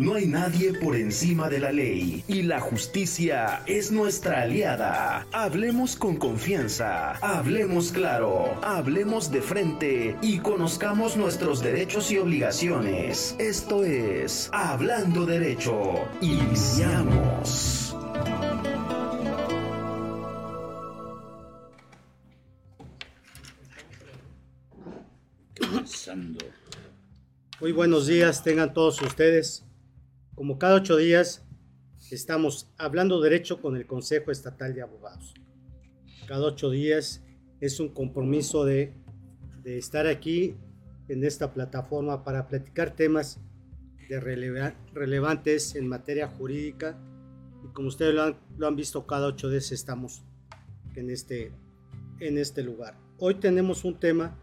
No hay nadie por encima de la ley y la justicia es nuestra aliada. Hablemos con confianza, hablemos claro, hablemos de frente y conozcamos nuestros derechos y obligaciones. Esto es Hablando Derecho. Iniciamos. Muy buenos días, tengan todos ustedes. Como cada ocho días, estamos hablando derecho con el Consejo Estatal de Abogados. Cada ocho días es un compromiso de, estar aquí en esta plataforma para platicar temas relevantes en materia jurídica. Y como ustedes lo han, visto, cada ocho días estamos en este, en este lugar. Hoy tenemos un tema,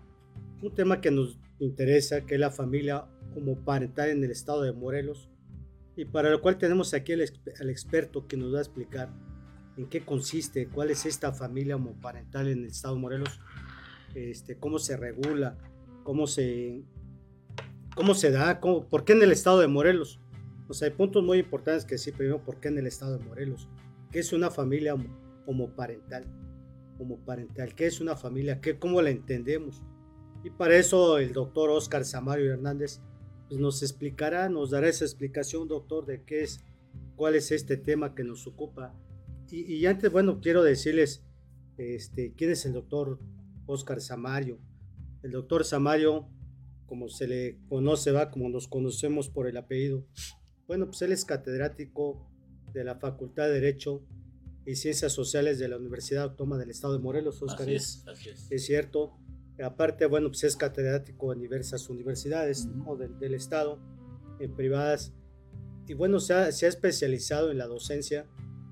un tema que nos interesa, que es la familia homoparental en el estado de Morelos, y para lo cual tenemos aquí al, experto que nos va a explicar en qué consiste, cuál es esta familia homoparental en el estado de Morelos, este, cómo se regula, cómo se, cómo se da, cómo, por qué en el estado de Morelos. O sea, hay puntos muy importantes que sí, primero, por qué en el estado de Morelos, qué es una familia homoparental, homoparental, qué es una familia, ¿Qué, cómo la entendemos y para eso el doctor Oscar Samario Hernández pues, nos explicará, nos dará esa explicación, doctor, de qué es, cuál es este tema que nos ocupa. Y, antes, bueno, quiero decirles este, quién es el doctor Oscar Samario. El doctor Samario, como se le conoce, va, como nos conocemos por el apellido. Bueno, pues él es catedrático de la Facultad de Derecho y Ciencias Sociales de la Universidad Autónoma del Estado de Morelos, Oscar. es, es cierto. Aparte, bueno, pues es catedrático en diversas universidades del, Estado, en privadas. Y bueno, se ha, se ha, especializado en la docencia.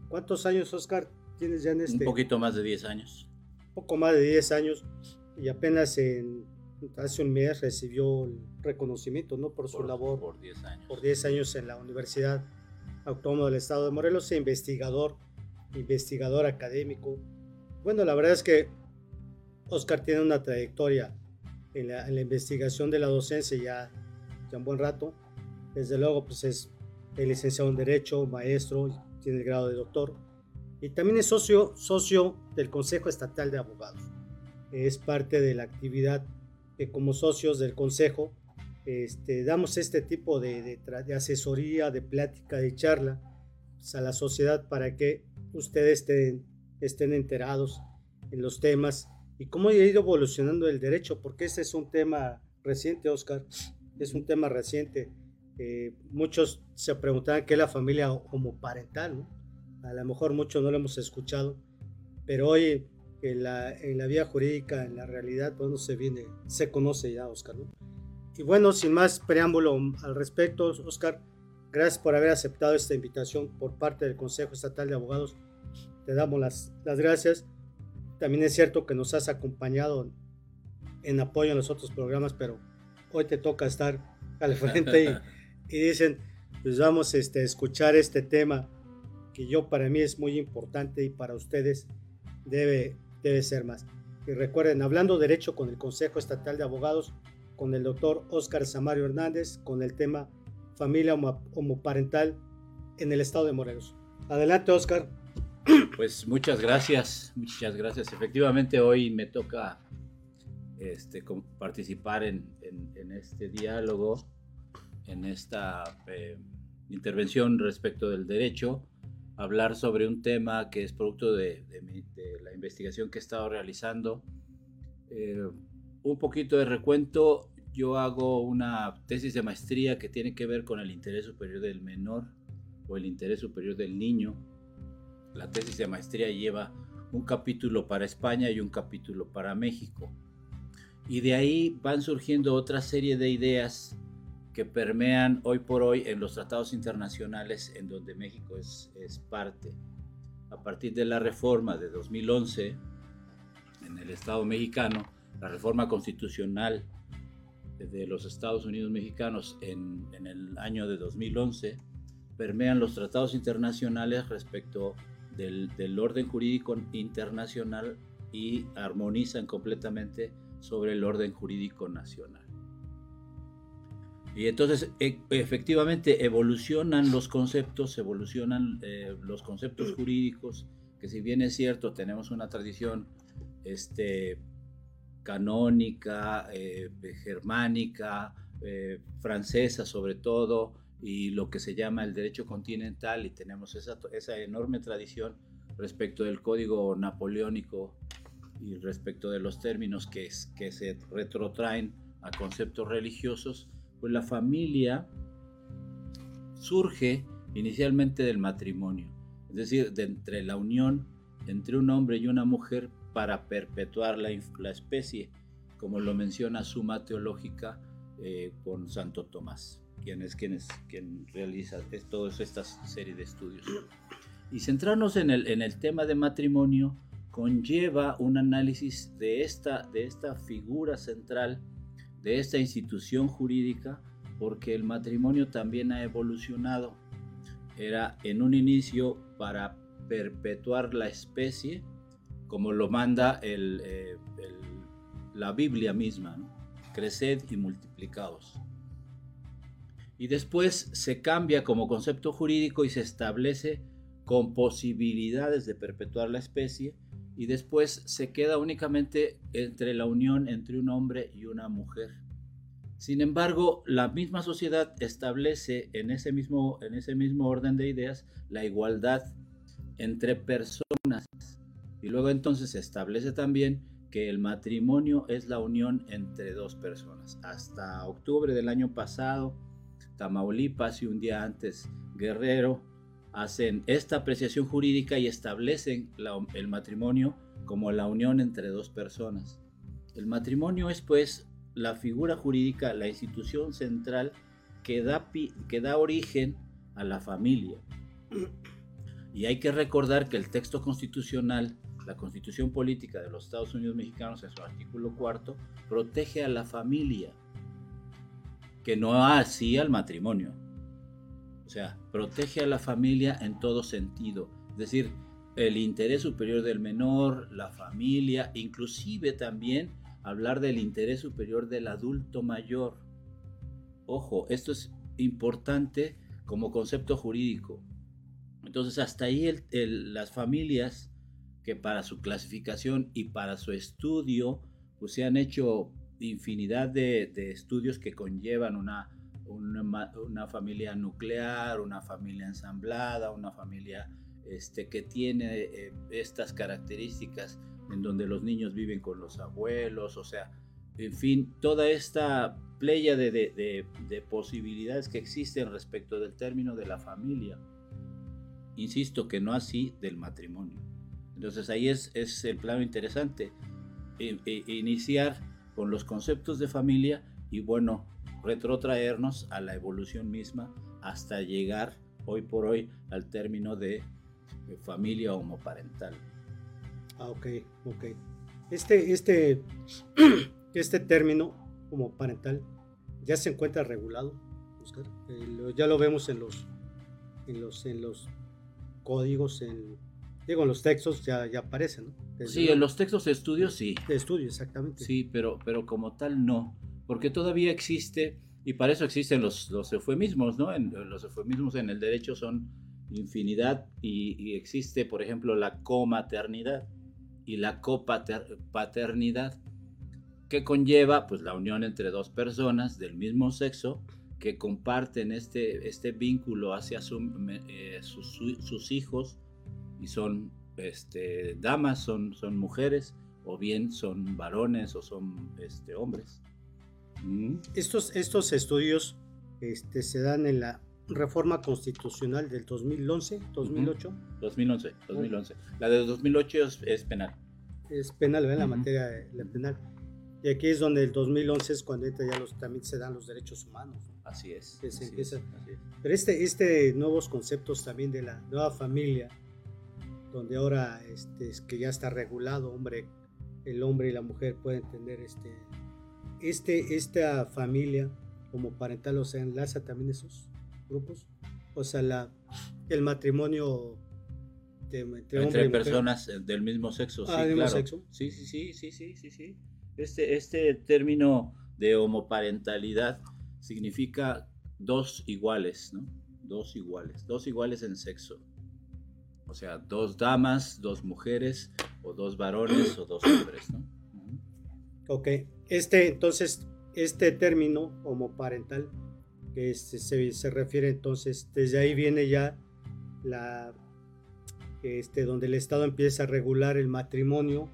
¿Cuántos años, Oscar, tienes ya en este? Un poquito más de 10 años. Un poco más de 10 años. Y apenas en, hace un mes recibió el reconocimiento, ¿no? Por su labor. Por 10 años. Por 10 años en la Universidad Autónoma del Estado de Morelos, e investigador, investigador académico. Bueno, la verdad es que Oscar tiene una trayectoria en la, investigación de la docencia ya, ya un buen rato. Desde luego, pues es licenciado en Derecho, maestro, tiene el grado de doctor. Y también es socio, socio del Consejo Estatal de Abogados. Es parte de la actividad que como socios del Consejo este, damos este tipo de, asesoría, de plática, de charla pues, a la sociedad para que ustedes estén enterados en los temas y cómo ha ido evolucionando el derecho, porque ese es un tema reciente, Oscar, es un tema reciente. Eh, muchos se preguntaban qué es la familia homoparental, ¿no? A lo mejor muchos no lo hemos escuchado, pero hoy en la, en la vía jurídica, en la realidad, bueno, se viene, se conoce ya, Oscar, ¿no? Y bueno, sin más preámbulo al respecto, Oscar, gracias por haber aceptado esta invitación por parte del Consejo Estatal de Abogados. Te damos las, las gracias también es cierto que nos has acompañado en apoyo en los otros programas, pero hoy te toca estar al frente y, dicen, pues vamos este, a escuchar este tema que yo para mí es muy importante y para ustedes debe, debe ser más. Y recuerden, hablando derecho con el Consejo Estatal de Abogados, con el doctor Oscar Samario Hernández, con el tema familia homoparental en el estado de Morelos. Adelante, Oscar. Pues muchas gracias, muchas gracias. Efectivamente hoy me toca este, participar en, este diálogo, en esta eh, intervención respecto del derecho, hablar sobre un tema que es producto de, la investigación que he estado realizando. Eh, un poquito de recuento, yo hago una tesis de maestría que tiene que ver con el interés superior del menor o el interés superior del niño la tesis de maestría lleva un capítulo para España y un capítulo para México. Y de ahí van surgiendo otra serie de ideas que permean hoy por hoy en los tratados internacionales en donde México es, es parte. A partir de la reforma de 2011 en el Estado mexicano, la reforma constitucional de los Estados Unidos mexicanos en, en el año de 2011, permean los tratados internacionales respecto del, orden jurídico internacional y armonizan completamente sobre el orden jurídico nacional. Y entonces, e, efectivamente, evolucionan los conceptos, evolucionan eh, los conceptos jurídicos, que si bien es cierto, tenemos una tradición este, canónica, eh, germánica, eh, francesa sobre todo, y lo que se llama el derecho continental, y tenemos esa, esa enorme tradición respecto del código napoleónico y respecto de los términos que, que se retrotraen a conceptos religiosos, pues la familia surge inicialmente del matrimonio, es decir, de entre la unión entre un hombre y una mujer para perpetuar la, la especie, como lo menciona Suma Teológica eh, con Santo Tomás, quien es, quien es realiza toda esta serie de estudios. Y centrarnos en el, en el tema de matrimonio conlleva un análisis de esta, de esta figura central de esta institución jurídica porque el matrimonio también ha evolucionado. Era en un inicio para perpetuar la especie, como lo manda eh, la Biblia misma, creced y multiplicaos. Y después se cambia como concepto jurídico y se establece con posibilidades de perpetuar la especie y después se queda únicamente entre la unión entre un hombre y una mujer. Sin embargo, la misma sociedad establece en ese mismo, en ese mismo orden de ideas la igualdad entre personas y luego entonces se establece también que el matrimonio es la unión entre dos personas. Hasta octubre del año pasado, Tamaulipas y un día antes Guerrero hacen esta apreciación jurídica y establecen el matrimonio como la unión entre dos personas. El matrimonio es pues la figura jurídica, la institución central que da, que da origen a la familia. Y hay que recordar que el texto constitucional, la constitución política de los Estados Unidos mexicanos en su artículo cuarto, protege a la familia, que no así al matrimonio. O sea, protege a la familia en todo sentido. Es decir, el interés superior del menor, la familia, inclusive también hablar del interés superior del adulto mayor. Ojo, esto es importante como concepto jurídico. Entonces, hasta ahí las familias que para su clasificación y para su estudio, pues se han hecho infinidad de estudios que conllevan una una, familia nuclear, una familia ensamblada, una familia este, que tiene eh, estas características en donde los niños viven con los abuelos, o sea, en fin, toda esta playa de, posibilidades que existen respecto del término de la familia. Insisto que no así del matrimonio. Entonces ahí es, es el plano interesante, e, e, iniciar con los conceptos de familia y bueno, retrotraernos a la evolución misma hasta llegar hoy por hoy al término de, familia homoparental. Ah, ok, ok. Este, este, este término homoparental ya se encuentra regulado. Eh, ya lo vemos en los, en los, en los códigos, en, digo, en los textos ya, ya aparecen, ¿no? Sí, en los textos de estudio sí. De estudio, exactamente. Sí, pero, pero como tal no porque todavía existe, y para eso existen los, los eufemismos, ¿no? En, los eufemismos en el derecho son infinidad y, existe, por ejemplo, la comaternidad y la copaternidad, que conlleva pues la unión entre dos personas del mismo sexo que comparten este, este vínculo hacia eh, sus, hijos y son este, damas, son, son mujeres o bien son varones o son este, hombres. Estos, estos estudios este, se dan en la reforma constitucional del 2011, 2008. 2011, 2011. La de 2008 es, penal. Es penal, ¿verdad? La materia la penal. Y aquí es donde el 2011 es cuando ya los, también se dan los derechos humanos. Así es. Pero este, este nuevos conceptos también de la nueva familia, donde ahora este, es que ya está regulado, hombre, el hombre y la mujer pueden tener este, este, esta familia como parental, o sea, enlaza también esos grupos. O sea, la, el matrimonio entre, personas eh, del mismo sexo. Ah, sí, claro. Sí, sí, sí, sí, sí, sí, Este, este término de homoparentalidad significa dos iguales, ¿no? Dos iguales, dos iguales en sexo. O sea, dos damas, dos mujeres, o dos varones, o dos hombres, ¿no? Ok, este entonces, este término homoparental, que este, se, se refiere entonces, desde ahí viene ya la, este, donde el Estado empieza a regular el matrimonio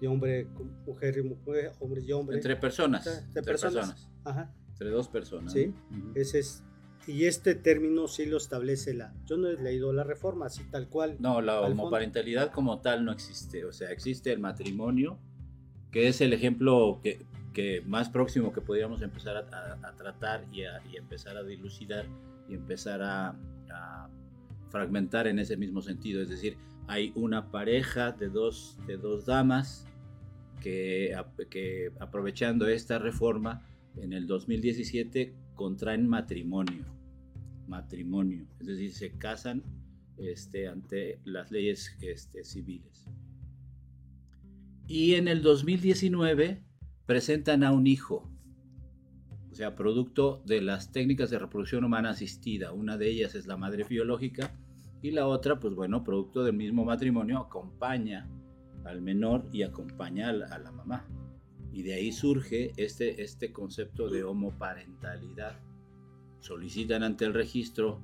de hombre mujer y mujer, hombre y hombre. Entre personas. Entre Entre personas. personas. Ajá, Entre dos personas. Sí. ese es. Y este término sí lo establece la. Yo no he leído la reforma, así tal cual. No, la homoparentalidad como tal no existe. O sea, existe el matrimonio, que es el ejemplo que, que más próximo que podríamos empezar a, a- a tratar y, a, y empezar a dilucidar y empezar a, a fragmentar en ese mismo sentido. Es decir, hay una pareja de dos, de dos damas que, que aprovechando esta reforma en el 2017 contraen matrimonio. Matrimonio. Es decir, se casan este, ante las leyes este, civiles. Y en el 2019 presentan a un hijo, o sea, producto de las técnicas de reproducción humana asistida. Una de ellas es la madre biológica y la otra, pues bueno, producto del mismo matrimonio, acompaña al menor y acompaña a la, mamá. Y de ahí surge este, este concepto de homoparentalidad. Solicitan ante el registro,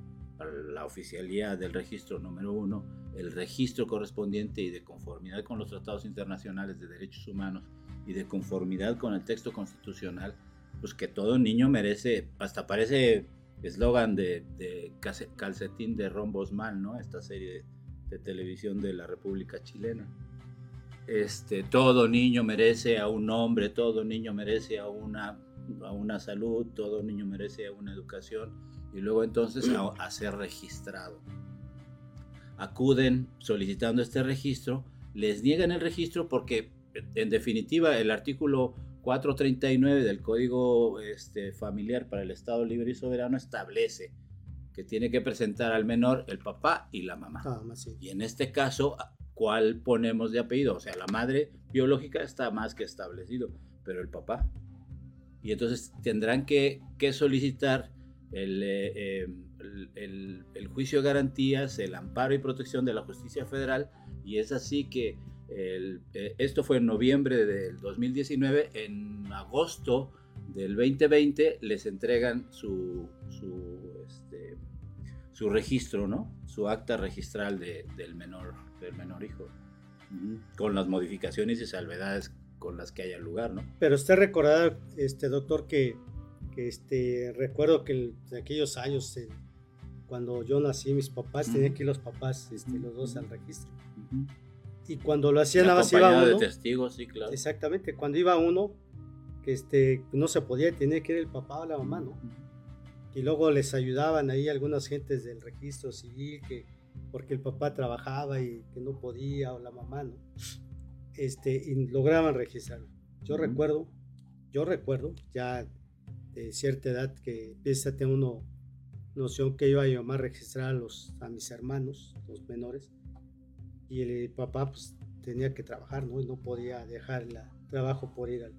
la oficialía del registro número uno, el registro correspondiente y de conformidad con los tratados internacionales de derechos humanos y de conformidad con el texto constitucional, pues que todo niño merece, hasta parece eslogan de, de calcetín de Ron Bosman, ¿no? Esta serie de, de televisión de la República Chilena. Este, todo niño merece a un hombre, todo niño merece a una, a una salud, todo niño merece una educación y luego entonces a, a ser registrado. Acuden solicitando este registro, les niegan el registro porque en definitiva el artículo 439 del Código este, Familiar para el Estado Libre y Soberano establece que tiene que presentar al menor el papá y la mamá. Sí. Y en este caso, ¿cuál ponemos de apellido? O sea, la madre biológica está más que establecido, pero el papá. Y entonces tendrán que, que solicitar el, eh, el- el- el juicio de garantías, el amparo y protección de la justicia federal. Y es así que el- eh, esto fue en noviembre del 2019. En agosto del 2020 les entregan su, su, este, su registro, ¿no? Su acta registral de- del, menor, del menor hijo. Con las modificaciones y salvedades con las que haya lugar, ¿no? Pero usted recordará, este doctor, que, que, este, recuerdo que el- de aquellos años, eh, cuando yo nací, mis papás tenían que ir los papás, este, los dos al registro. Y cuando lo hacían, nada más iba uno. de testigos, sí, claro. Exactamente, cuando iba uno, que este, no se podía, tenía que ir el papá o la mamá, ¿no? Y luego les ayudaban ahí algunas gentes del registro civil, que porque el papá trabajaba y que no podía, o la mamá, ¿no? Este, y lograban registrarlo. Yo recuerdo, yo recuerdo ya de cierta edad que empieza a tener uno noción que iba a llamar a registrar a, los, a mis hermanos, los menores, y el papá pues tenía que trabajar, ¿no? Y no podía dejar el trabajo por ir al...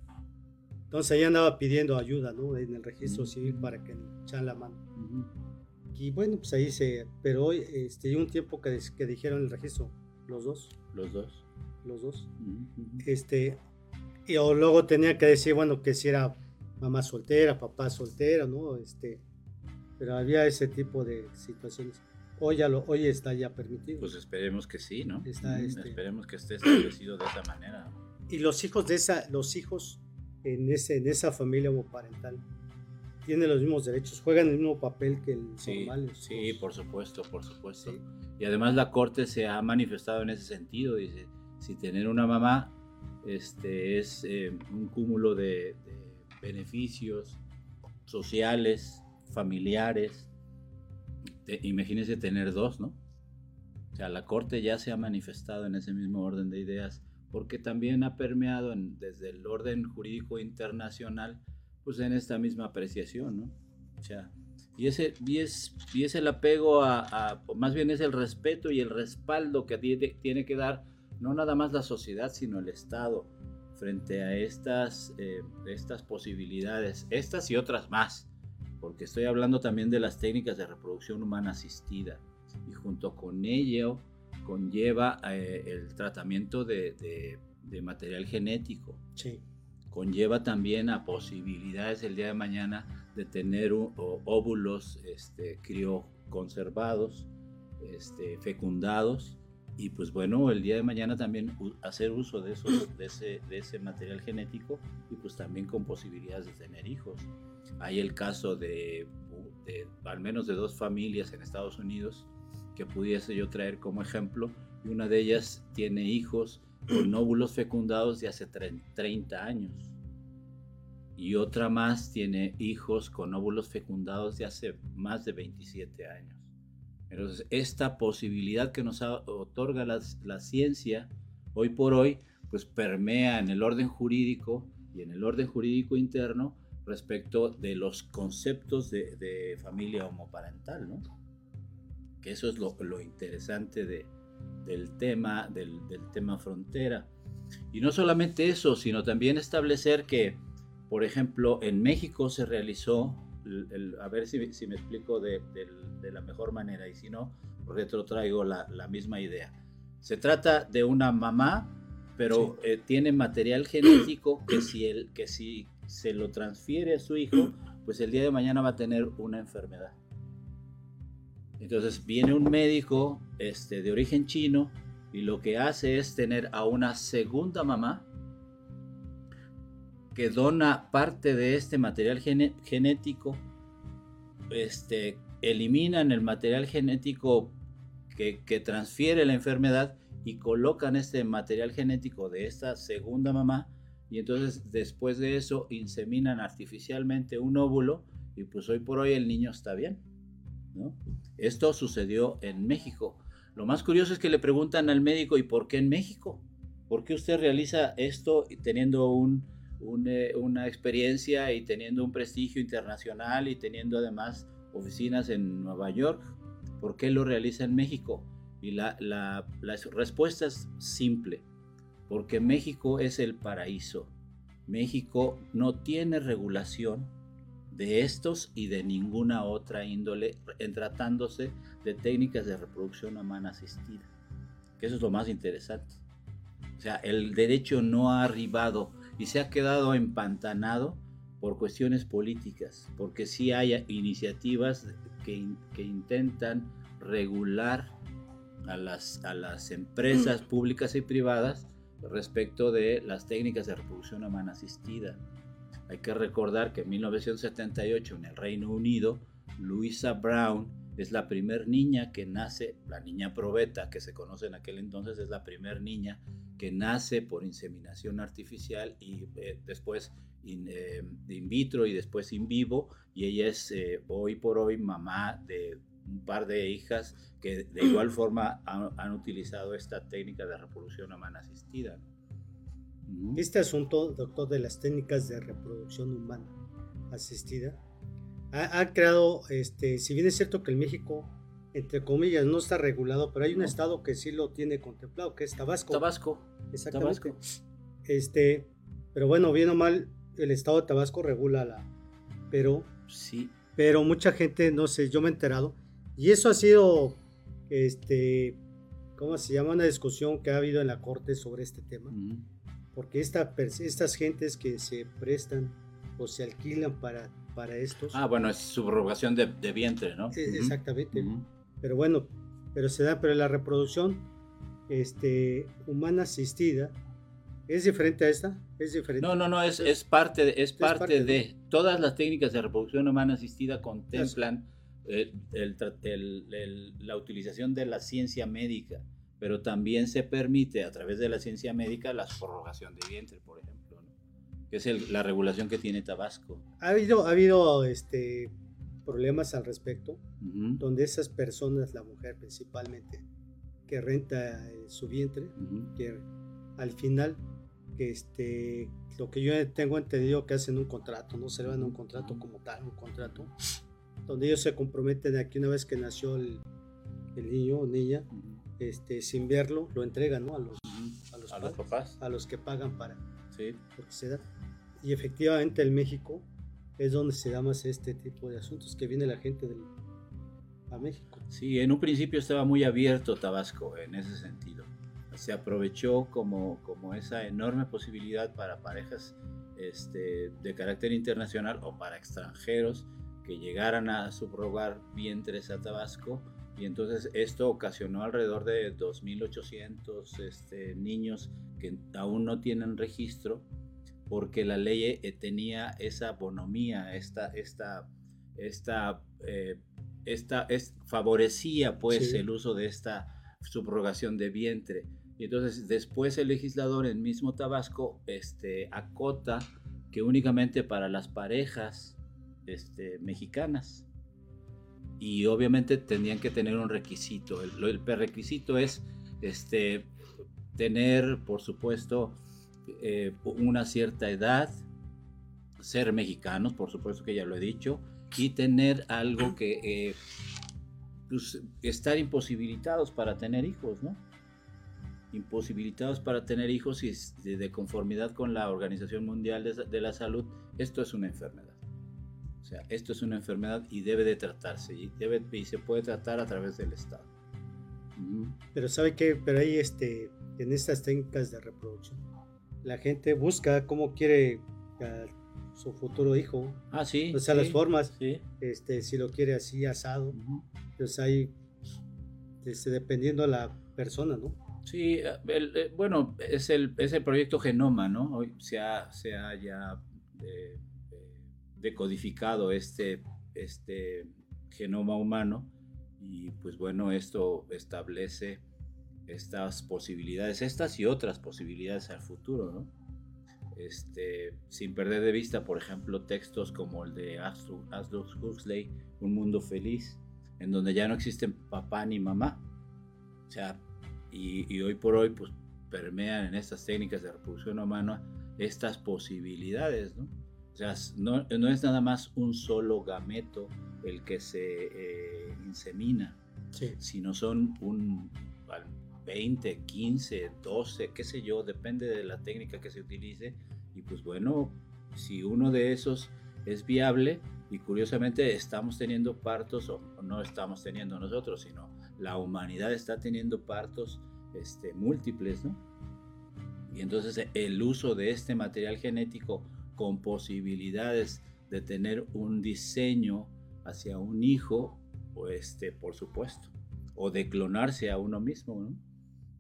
Entonces ahí andaba pidiendo ayuda, ¿no? En el registro civil para que le echaran la mano. Ujú. Y bueno, pues ahí se... Pero hoy, este, un tiempo que, que dijeron el registro, los dos, Los dos. Los dos. Este, y o luego tenía que decir, bueno, que si era mamá soltera, papá soltera, ¿no? Este, pero había ese tipo de situaciones. Hoy, ya lo, hoy está ya permitido. Pues esperemos que sí, ¿no? Está, este- Esperemos que esté establecido de esa manera. y los hijos de esa, los hijos en, ese, en esa familia homoparental tienen los mismos derechos, juegan el mismo papel que el Sí, normal. sí, por supuesto, por supuesto. Sí. Y además la Corte se ha manifestado en ese sentido. Dice, si tener una mamá este, es eh, un cúmulo de, de beneficios sociales, familiares, te- imagínense tener dos, ¿no? O sea, la Corte ya se ha manifestado en ese mismo orden de ideas porque también ha permeado en- desde el orden jurídico internacional, pues en esta misma apreciación, ¿no? O sea, y ese, y es, y es el apego a, a- más bien es el respeto y el respaldo que tiene, tiene que dar no nada más la sociedad, sino el Estado frente a estas, eh, estas posibilidades, estas y otras más, porque estoy hablando también de las técnicas de reproducción humana asistida y junto con ello conlleva eh, el tratamiento de, material genético. Sí. Conlleva también a posibilidades el día de mañana de tener óvulos este, crioconservados, este, fecundados y pues bueno, el día de mañana también hacer uso de, esos, de, ese, de ese material genético y pues también con posibilidades de tener hijos. Hay el caso de, de, al menos de dos familias en Estados Unidos que pudiese yo traer como ejemplo y una de ellas tiene hijos con óvulos fecundados de hace 30 años y otra más tiene hijos con óvulos fecundados de hace más de 27 años. Entonces, esta posibilidad que nos otorga la, ciencia hoy por hoy, pues permea en el orden jurídico y en el orden jurídico interno respecto de los conceptos de, familia homoparental, ¿no? Que eso es lo, interesante del tema, del, tema frontera. Y no solamente eso, sino también establecer que, por ejemplo, en México se realizó a ver si, me explico de, la mejor manera y si no, retrotraigo la, la misma idea. Se trata de una mamá, pero eh, tiene material genético que si, el, que si se lo transfiere a su hijo, pues el día de mañana va a tener una enfermedad. Entonces viene un médico este, de origen chino y lo que hace es tener a una segunda mamá que dona parte de este material genético, este, eliminan el material genético que, transfiere la enfermedad y colocan este material genético de esta segunda mamá y entonces después de eso inseminan artificialmente un óvulo y pues hoy por hoy el niño está bien. Esto sucedió en México. Lo más curioso es que le preguntan al médico, ¿y por qué en México? ¿Por qué usted realiza esto teniendo un, una experiencia y teniendo un prestigio internacional y teniendo además oficinas en Nueva York, ¿por qué lo realiza en México? Y la, la, respuesta es simple, porque México es el paraíso. México no tiene regulación de estos y de ninguna otra índole en tratándose de técnicas de reproducción humana asistida. Que eso es lo más interesante. O sea, el derecho no ha arribado y se ha quedado empantanado por cuestiones políticas, porque sí hay iniciativas que, que intentan regular a las, a las empresas públicas y privadas respecto de las técnicas de reproducción humana asistida. Hay que recordar que en 1978 en el Reino Unido, Louisa Brown es la primer niña que nace, la niña probeta que se conoce en aquel entonces, es la primer niña que nace por inseminación artificial y eh, después eh, in, vitro y después in vivo y ella es eh, hoy por hoy mamá de un par de hijas que de igual forma han, utilizado esta técnica de reproducción humana asistida. Este asunto, doctor, de las técnicas de reproducción humana asistida, ha, ha, creado, este, si bien es cierto que en México entre comillas, no está regulado, pero hay un estado que sí lo tiene contemplado, que es Tabasco. Tabasco. Exactamente. Este, pero bueno, bien o mal, el estado de Tabasco regula la. Pero. Sí. Pero mucha gente, no sé, yo me he enterado. Y eso ha sido, este, ¿cómo se llama? Una discusión que ha habido en la corte sobre este tema. Porque esta, estas gentes que se prestan o se alquilan para, para estos. Ah, bueno, es subrogación de, de vientre, ¿no? E, exactamente. Pero bueno, pero se da, pero la reproducción este, humana asistida es diferente a esta, es diferente. No, no, no, es, es parte, de, es, parte, de, todas las técnicas de reproducción humana asistida contemplan el, el, la utilización de la ciencia médica, pero también se permite a través de la ciencia médica la subrogación de vientre, por ejemplo. Que es la regulación que tiene Tabasco. Ha habido, ha habido este, problemas al respecto, donde esas personas, la mujer principalmente, que renta eh, su vientre, que al final, este, lo que yo tengo entendido que hacen un contrato, no se le van a un contrato como tal, un contrato, donde ellos se comprometen a que una vez que nació el, niño o niña, este, sin verlo, lo entregan ¿no? a, los, a, los, papás, a los que pagan para sí. porque se da. Y efectivamente en México es donde se da más este tipo de asuntos, que viene la gente del, a México. Sí, en un principio estaba muy abierto Tabasco en ese sentido. Se aprovechó como, como esa enorme posibilidad para parejas este, de carácter internacional o para extranjeros que llegaran a subrogar vientres a Tabasco y entonces esto ocasionó alrededor de 2.800 este, niños que aún no tienen registro porque la ley eh, tenía esa bonomía, esta, esta, esta, eh, esta es, favorecía pues el uso de esta subrogación de vientre. Y entonces después el legislador en mismo Tabasco este, acota que únicamente para las parejas este, mexicanas. Y obviamente tendrían que tener un requisito. El, el requisito es este, tener, por supuesto, eh, una cierta edad, ser mexicanos, por supuesto que ya lo he dicho, y tener algo que... Eh, pues, estar imposibilitados para tener hijos, ¿no? Imposibilitados para tener hijos y de, conformidad con la Organización Mundial de, la Salud, esto es una enfermedad. O sea, esto es una enfermedad y debe de tratarse y, debe, y se puede tratar a través del Estado. Pero sabe que, pero ahí este, en estas técnicas de reproducción, la gente busca cómo quiere a su futuro hijo. Ah, sí. O sea, las formas. Este, si lo quiere así asado. Pues ahí, este, dependiendo de la persona, ¿no? Sí, eh, bueno, es el, es el proyecto Genoma, ¿no? Hoy se ha, se ha ya eh, eh, decodificado este, este genoma humano y pues bueno, esto establece estas posibilidades, estas y otras posibilidades al futuro, ¿no? Este, sin perder de vista, por ejemplo, textos como el de Aldous Huxley, Un mundo feliz, en donde ya no existen papá ni mamá. O sea, y, hoy por hoy, pues permean en estas técnicas de reproducción humana estas posibilidades, ¿no? O sea, no, no es nada más un solo gameto el que se eh, insemina, sino son un, 20, 15, 12, qué sé yo, depende de la técnica que se utilice. Y pues bueno, si uno de esos es viable, y curiosamente estamos teniendo partos, o no estamos teniendo nosotros, sino la humanidad está teniendo partos este, múltiples, ¿no? Y entonces el uso de este material genético con posibilidades de tener un diseño hacia un hijo, o este, por supuesto, o de clonarse a uno mismo, ¿no?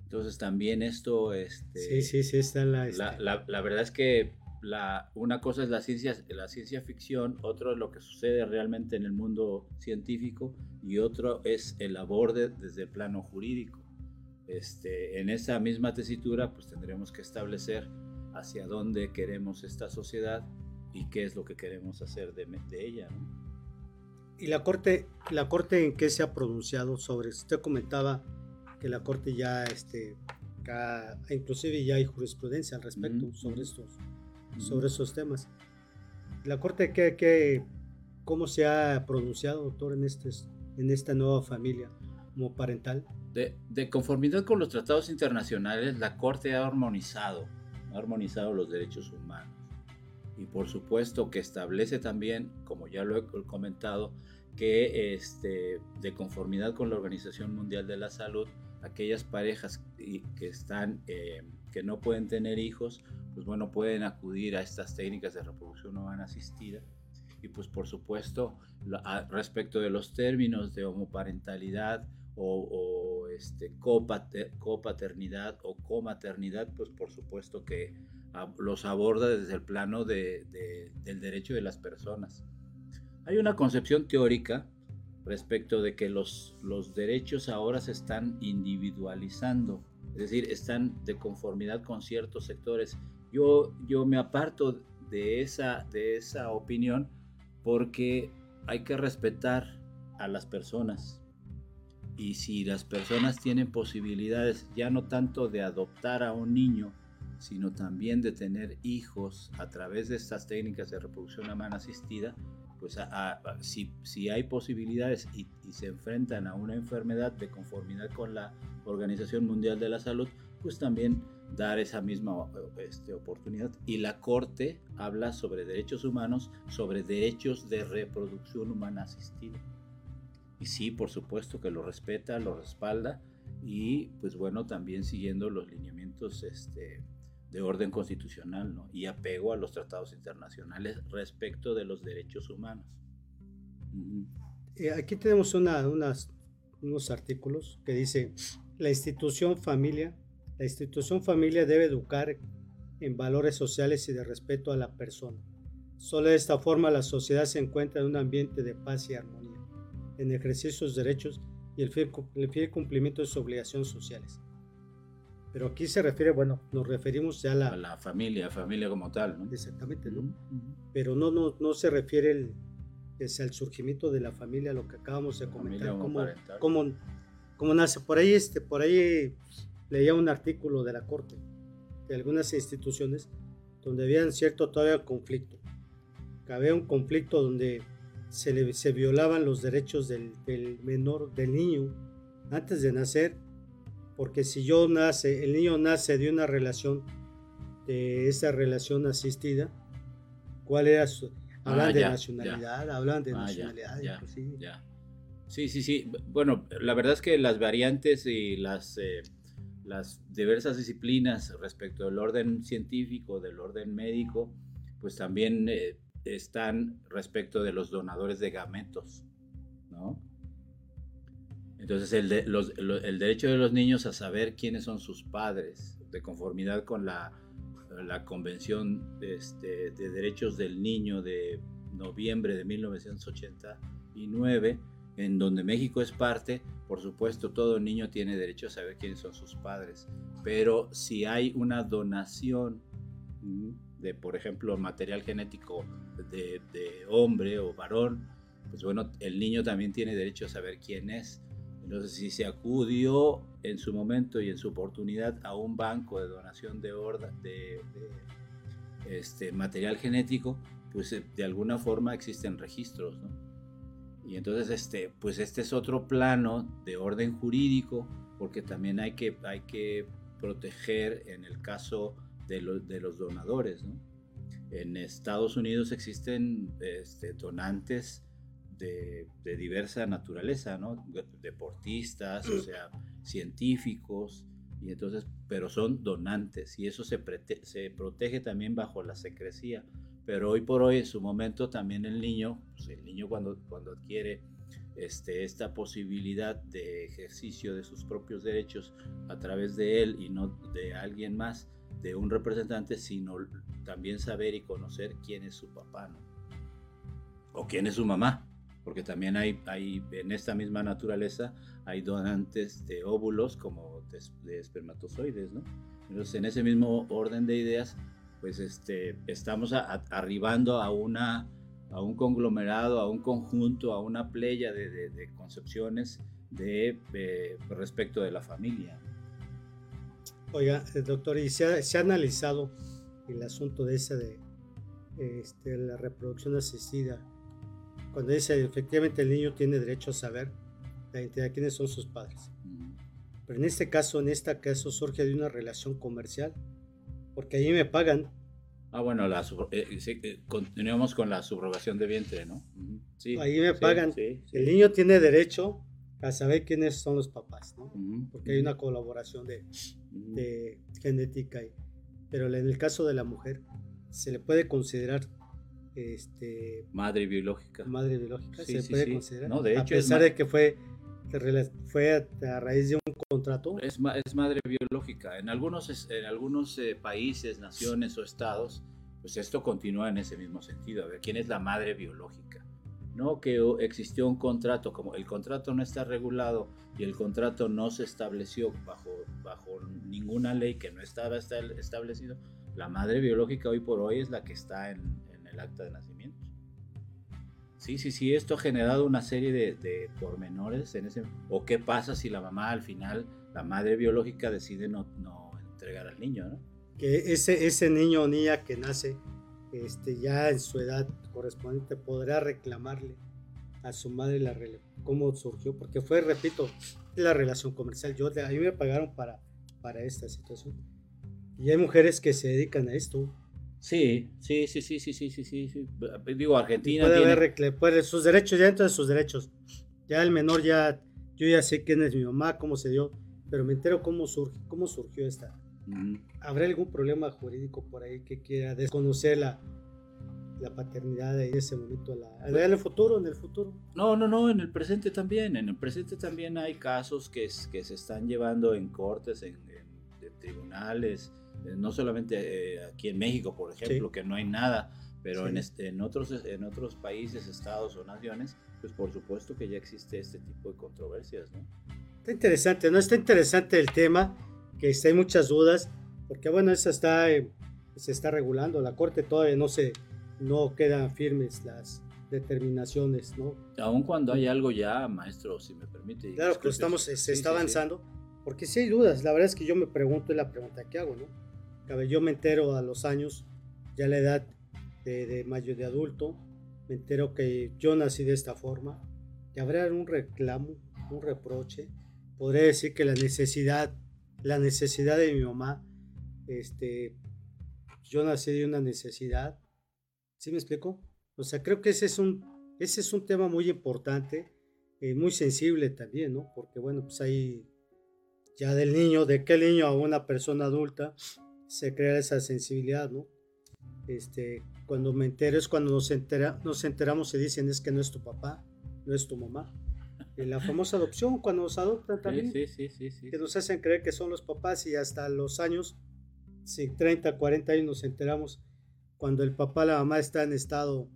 Entonces también esto, este, sí, sí, sí, está en la, este la, la, verdad es que la, una cosa es la ciencia, la ciencia ficción, otro es lo que sucede realmente en el mundo científico y otro es el aborde desde el plano jurídico. Este, en esa misma tesitura, pues tendremos que establecer hacia dónde queremos esta sociedad y qué es lo que queremos hacer de, de ella. ¿Y la corte, la corte en qué se ha pronunciado sobre? Usted comentaba que la Corte ya, este, inclusive ya hay jurisprudencia al respecto sobre, estos, sobre estos temas. ¿La Corte qué, qué, cómo se ha pronunciado, doctor, en, este, en esta nueva familia como parental? De, de, conformidad con los tratados internacionales, la Corte ha armonizado, ha armonizado los derechos humanos. Y por supuesto que establece también, como ya lo he comentado, que este, de conformidad con la Organización Mundial de la Salud, aquellas parejas que están eh, que no pueden tener hijos pues bueno pueden acudir a estas técnicas de reproducción humana asistida. Y pues por supuesto respecto de los términos de homoparentalidad o, este, copaternidad o comaternidad pues por supuesto que los aborda desde el plano de, del derecho de las personas. Hay una concepción teórica respecto de que los, los derechos ahora se están individualizando, es decir, están de conformidad con ciertos sectores. Yo, yo me aparto de esa, de esa opinión porque hay que respetar a las personas. Y si las personas tienen posibilidades ya no tanto de adoptar a un niño, sino también de tener hijos a través de estas técnicas de reproducción humana asistida, pues si, si, hay posibilidades y, se enfrentan a una enfermedad de conformidad con la Organización Mundial de la Salud, pues también dar esa misma este, oportunidad. Y la Corte habla sobre derechos humanos, sobre derechos de reproducción humana asistida. Y sí, por supuesto que lo respeta, lo respalda y pues bueno, también siguiendo los lineamientos este, de orden constitucional ¿no? y apego a los tratados internacionales respecto de los derechos humanos. Eh, aquí tenemos una, unas, unos artículos que dice, la institución familia, la institución familia debe educar en valores sociales y de respeto a la persona. Solo de esta forma la sociedad se encuentra en un ambiente de paz y armonía, en ejercicio de sus derechos y el fiel, el fiel cumplimiento de sus obligaciones sociales. Pero aquí se refiere, bueno, nos referimos ya a la, a la familia, familia como tal, ¿no? Exactamente, ¿no? Pero no, no, no se refiere el, es al surgimiento de la familia, lo que acabamos de comentar, cómo, cómo, cómo, nace. Por ahí, este, por ahí leía un artículo de la Corte, de algunas instituciones, donde había cierto todavía conflicto. Había un conflicto donde se, le, se violaban los derechos del, del menor, del niño, antes de nacer, porque si yo nace, el niño nace de una relación, de esa relación asistida, ¿cuál era su, hablan ah, de nacionalidad, hablan de ah, nacionalidad, Sí, sí, sí. Bueno, la verdad es que las variantes y las, eh, las diversas disciplinas respecto del orden científico, del orden médico, pues también eh, están respecto de los donadores de gametos, ¿no? Entonces, el, el, derecho de los niños a saber quiénes son sus padres, de conformidad con la, la Convención este, de Derechos del Niño de noviembre de 1989, en donde México es parte, por supuesto, todo niño tiene derecho a saber quiénes son sus padres, pero si hay una donación de, por ejemplo, material genético de, de hombre o varón, pues bueno, el niño también tiene derecho a saber quién es entonces, si se acudió en su momento y en su oportunidad a un banco de donación de, de, este, material genético, pues eh, de alguna forma existen registros, ¿no? Y entonces, este, pues este es otro plano de orden jurídico, porque también hay que, hay que proteger en el caso de, de los donadores, ¿no? En Estados Unidos existen este, donantes de, diversa naturaleza, ¿no? Deportistas, o sea, científicos, y entonces, pero son donantes y eso se, se protege también bajo la secrecía. Pero hoy por hoy, en su momento, también el niño, pues el niño cuando, cuando adquiere este, esta posibilidad de ejercicio de sus propios derechos a través de él y no de alguien más, de un representante, sino también saber y conocer quién es su papá, ¿no? O quién es su mamá porque también hay, hay en esta misma naturaleza hay donantes de óvulos como de, espermatozoides, ¿no? Entonces, en ese mismo orden de ideas, pues este, estamos arribando a, una, a un conglomerado, a un conjunto, a una playa de, concepciones de, respecto de la familia. Oiga, eh, doctor, ¿y se ha, se ha analizado el asunto de esa de este, la reproducción asistida? Cuando dice efectivamente el niño tiene derecho a saber la identidad de quiénes son sus padres. Pero en este caso, en este caso surge de una relación comercial, porque ahí me pagan. Ah, bueno, la, eh, eh, continuamos con la subrogación de vientre, ¿no? Sí, ahí me pagan. el niño tiene derecho a saber quiénes son los papás, ¿no? Porque hay una colaboración de, de genética. ahí. pero en el caso de la mujer, se le puede considerar este, madre biológica. Madre biológica, se puede considerar. No, de hecho, a pesar de que fue, fue a, raíz de un contrato. Es, es madre biológica. En algunos, en algunos eh, países, naciones o estados, pues esto continúa en ese mismo sentido. A ver, ¿quién es la madre biológica? No que existió un contrato, como el contrato no está regulado y el contrato no se estableció bajo, bajo ninguna ley que no estaba establecido, la madre biológica hoy por hoy es la que está en, acta de nacimiento. Sí, sí, sí, esto ha generado una serie de, pormenores en ese... ¿O qué pasa si la mamá al final, la madre biológica decide no, no entregar al niño, ¿no? Que ese, ese niño o niña que nace este, ya en su edad correspondiente podrá reclamarle a su madre la cómo surgió, porque fue, repito, la relación comercial. Yo, a mí me pagaron para, para esta situación. Y hay mujeres que se dedican a esto. Sí, sí, sí, sí, sí, sí, sí, sí. Digo, Argentina. Puede haber puede, sus derechos, ya dentro de sus derechos. Ya el menor ya, yo ya sé quién es mi mamá, cómo se dio, pero me entero cómo, surge, cómo surgió esta. ¿Habrá algún problema jurídico por ahí que quiera desconocer la, la paternidad en ese momento, la, en el futuro, en el futuro. No, no, no, en el presente también, en el presente también hay casos que, que se están llevando en cortes, en, tribunales, eh, no solamente eh, aquí en México, por ejemplo, que no hay nada, pero en, este, en, otros, en otros países, estados o naciones, pues por supuesto que ya existe este tipo de controversias, ¿no? Está interesante, ¿no? Está interesante el tema, que hay muchas dudas, porque bueno, eso está, eh, se está regulando, la Corte todavía no se no quedan firmes las determinaciones, ¿no? Aun cuando hay algo ya, maestro, si me permite. Claro, que estamos, se está avanzando, porque sí hay dudas, la verdad es que yo me pregunto y la pregunta que hago, ¿no? Yo me entero a los años, ya la edad de, de mayo de adulto, me entero que yo nací de esta forma, que habrá un reclamo, un reproche, podría decir que la necesidad, la necesidad de mi mamá, este, yo nací de una necesidad, ¿Sí me explico? O sea, creo que ese es un, ese es un tema muy importante, eh, muy sensible también, ¿no? Porque bueno, pues ahí ya del niño, de qué niño a una persona adulta se crea esa sensibilidad, ¿no? Este, cuando me entero es cuando nos, entera, nos enteramos y dicen es que no es tu papá, no es tu mamá. Y la famosa adopción, cuando nos adoptan también, sí, sí, sí, que nos hacen creer que son los papás y hasta los años, si 30, 40 años nos enteramos cuando el papá, la mamá está en estado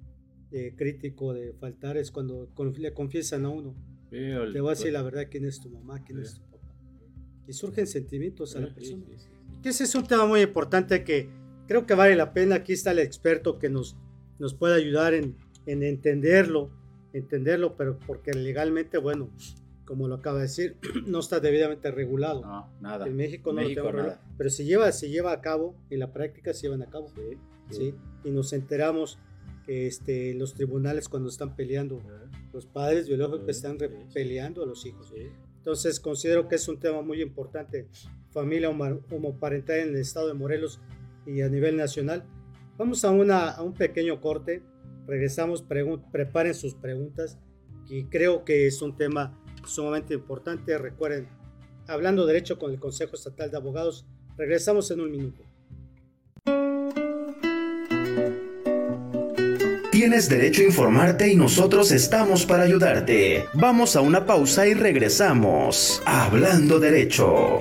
eh, crítico de faltar, es cuando le confiesan a uno. te voy a decir la verdad quién es tu mamá, quién es tu papá. Y surgen sentimientos a la persona. Que ese es un tema muy importante que creo que vale la pena. Aquí está el experto que nos, nos puede ayudar en, en entenderlo, entenderlo, pero porque legalmente, bueno, como lo acaba de decir, no está debidamente regulado. No, nada. En México no lo tengo regulado. Pero se lleva, se lleva a cabo, en la práctica se llevan a cabo. Sí. ¿sí? Y nos enteramos que este, los tribunales cuando están peleando, los padres biológicos están peleando a los hijos. Entonces considero que es un tema muy importante, familia homoparental en el estado de Morelos y a nivel nacional. Vamos a, una, a un pequeño corte, regresamos, preparen sus preguntas y creo que es un tema sumamente importante. Recuerden, hablando derecho con el Consejo Estatal de Abogados, regresamos en un minuto. Tienes derecho a informarte y nosotros estamos para ayudarte. Vamos a una pausa y regresamos. Hablando derecho.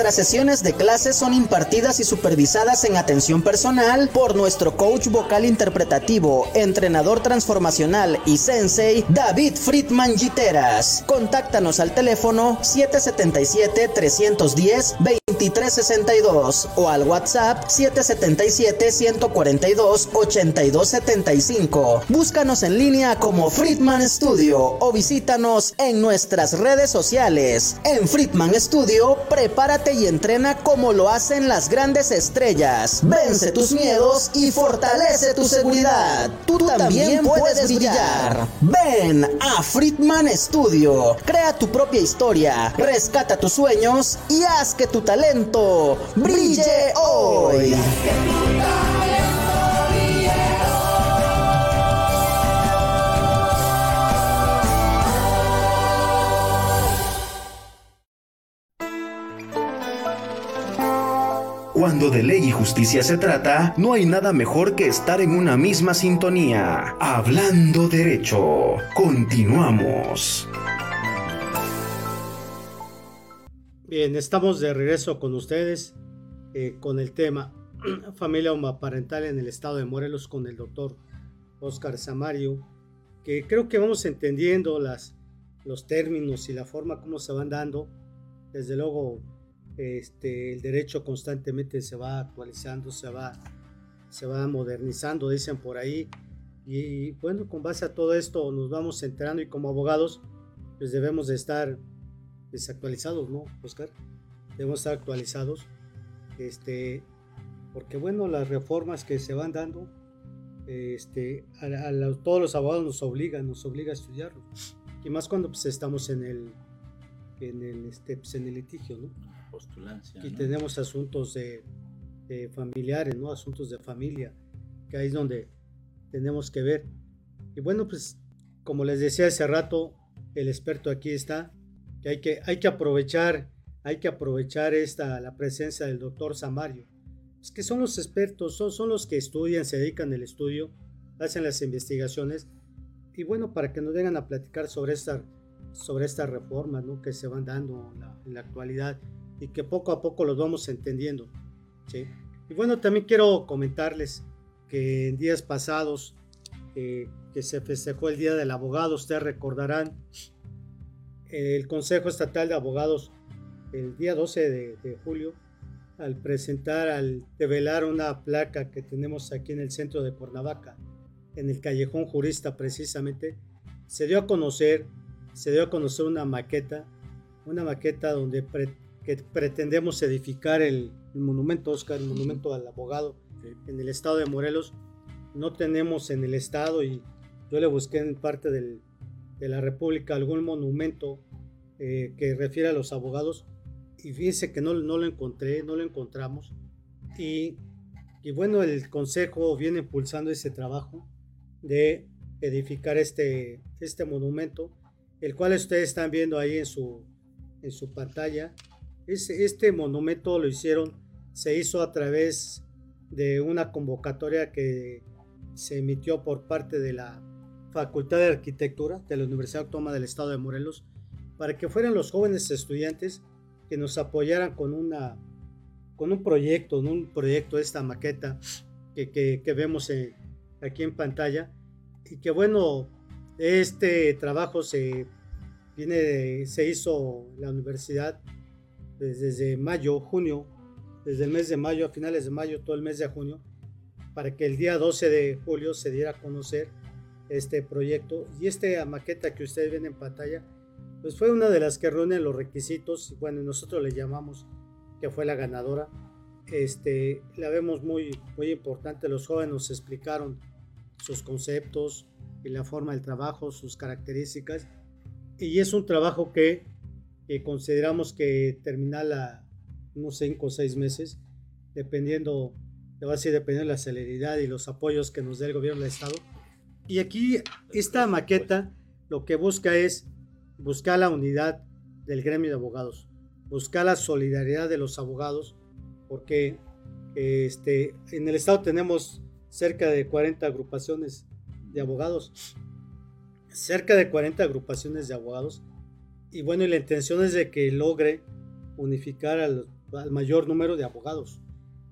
Nuestras sesiones de clases son impartidas y supervisadas en atención personal por nuestro coach vocal interpretativo, entrenador transformacional y sensei David Friedman Giteras. Contáctanos al teléfono 777 310 2362 o al WhatsApp 777 142 8275. Búscanos en línea como Friedman Studio o visítanos en nuestras redes sociales. En Friedman Studio, prepara y entrena como lo hacen las grandes estrellas. Vence tus miedos y fortalece tu seguridad. Tú, también, puedes brillar. Ven a Friedman Studio. Crea tu propia historia, rescata tus sueños y haz que tu talento brille hoy. Cuando de ley y justicia se trata, no hay nada mejor que estar en una misma sintonía. Hablando derecho, continuamos. Bien, estamos de regreso con ustedes eh, con el tema familia homoparental en el estado de Morelos con el doctor Oscar Samario, que creo que vamos entendiendo las, los términos y la forma como se van dando. Desde luego, este, el derecho constantemente se va actualizando, se va, se va modernizando, dicen por ahí. Y bueno, con base a todo esto nos vamos enterando y como abogados, pues debemos de estar desactualizados, ¿no, Oscar? Debemos estar actualizados, este, porque bueno, las reformas que se van dando, este, a, todos los abogados nos obligan, nos obliga a estudiarlo, y más cuando pues, estamos en el, en el, este, pues, en el litigio, ¿no? Postulancia. Y tenemos asuntos de, familiares, ¿no? Asuntos de familia, que ahí es donde tenemos que ver. Y bueno, pues como les decía hace rato, el experto aquí está, que hay que, hay que aprovechar, hay que aprovechar esta, la presencia del doctor Samario. Es que son los expertos, son, son los que estudian, se dedican al estudio, hacen las investigaciones. Y bueno, para que nos vengan a platicar sobre, esta, sobre estas reformas ¿no? que se van dando en la, actualidad y que poco a poco los vamos entendiendo. ¿sí? Y bueno, también quiero comentarles que en días pasados eh, que se festejó el Día del Abogado, ustedes recordarán el Consejo Estatal de Abogados el día 12 de, julio al presentar, al develar una placa que tenemos aquí en el centro de Cuernavaca, en el callejón jurista precisamente, se dio a conocer, se dio a conocer una maqueta, una maqueta donde que pretendemos edificar el, el, monumento Oscar, el monumento al abogado en el estado de Morelos. No tenemos en el estado y yo le busqué en parte del, de la República algún monumento eh, que refiere a los abogados y fíjense que no, no lo encontré, no lo encontramos y, y, bueno, el Consejo viene impulsando ese trabajo de edificar este, este monumento, el cual ustedes están viendo ahí en su, en su pantalla. Este, este monumento lo hicieron, se hizo a través de una convocatoria que se emitió por parte de la Facultad de Arquitectura de la Universidad Autónoma del Estado de Morelos para que fueran los jóvenes estudiantes que nos apoyaran con, una, con un proyecto, un proyecto, esta maqueta que, que, vemos aquí en pantalla. Y que bueno, este trabajo se, viene, se hizo en la universidad desde mayo, junio, desde el mes de mayo, a finales de mayo, todo el mes de junio, para que el día 12 de julio se diera a conocer este proyecto. Y esta maqueta que ustedes ven en pantalla pues fue una de las que reúne los requisitos bueno nosotros le llamamos que fue la ganadora. Este la vemos muy muy importante los jóvenes nos explicaron sus conceptos y la forma del trabajo sus características y es un trabajo que, consideramos que termina unos 5 o 6 meses dependiendo va a de la celeridad y los apoyos que nos dé el gobierno del estado y aquí esta maqueta lo que busca es buscar la unidad del gremio de abogados, buscar la solidaridad de los abogados, porque este, en el estado tenemos cerca de 40 agrupaciones de abogados, cerca de 40 agrupaciones de abogados, y bueno, la intención es de que logre unificar al, mayor número de abogados.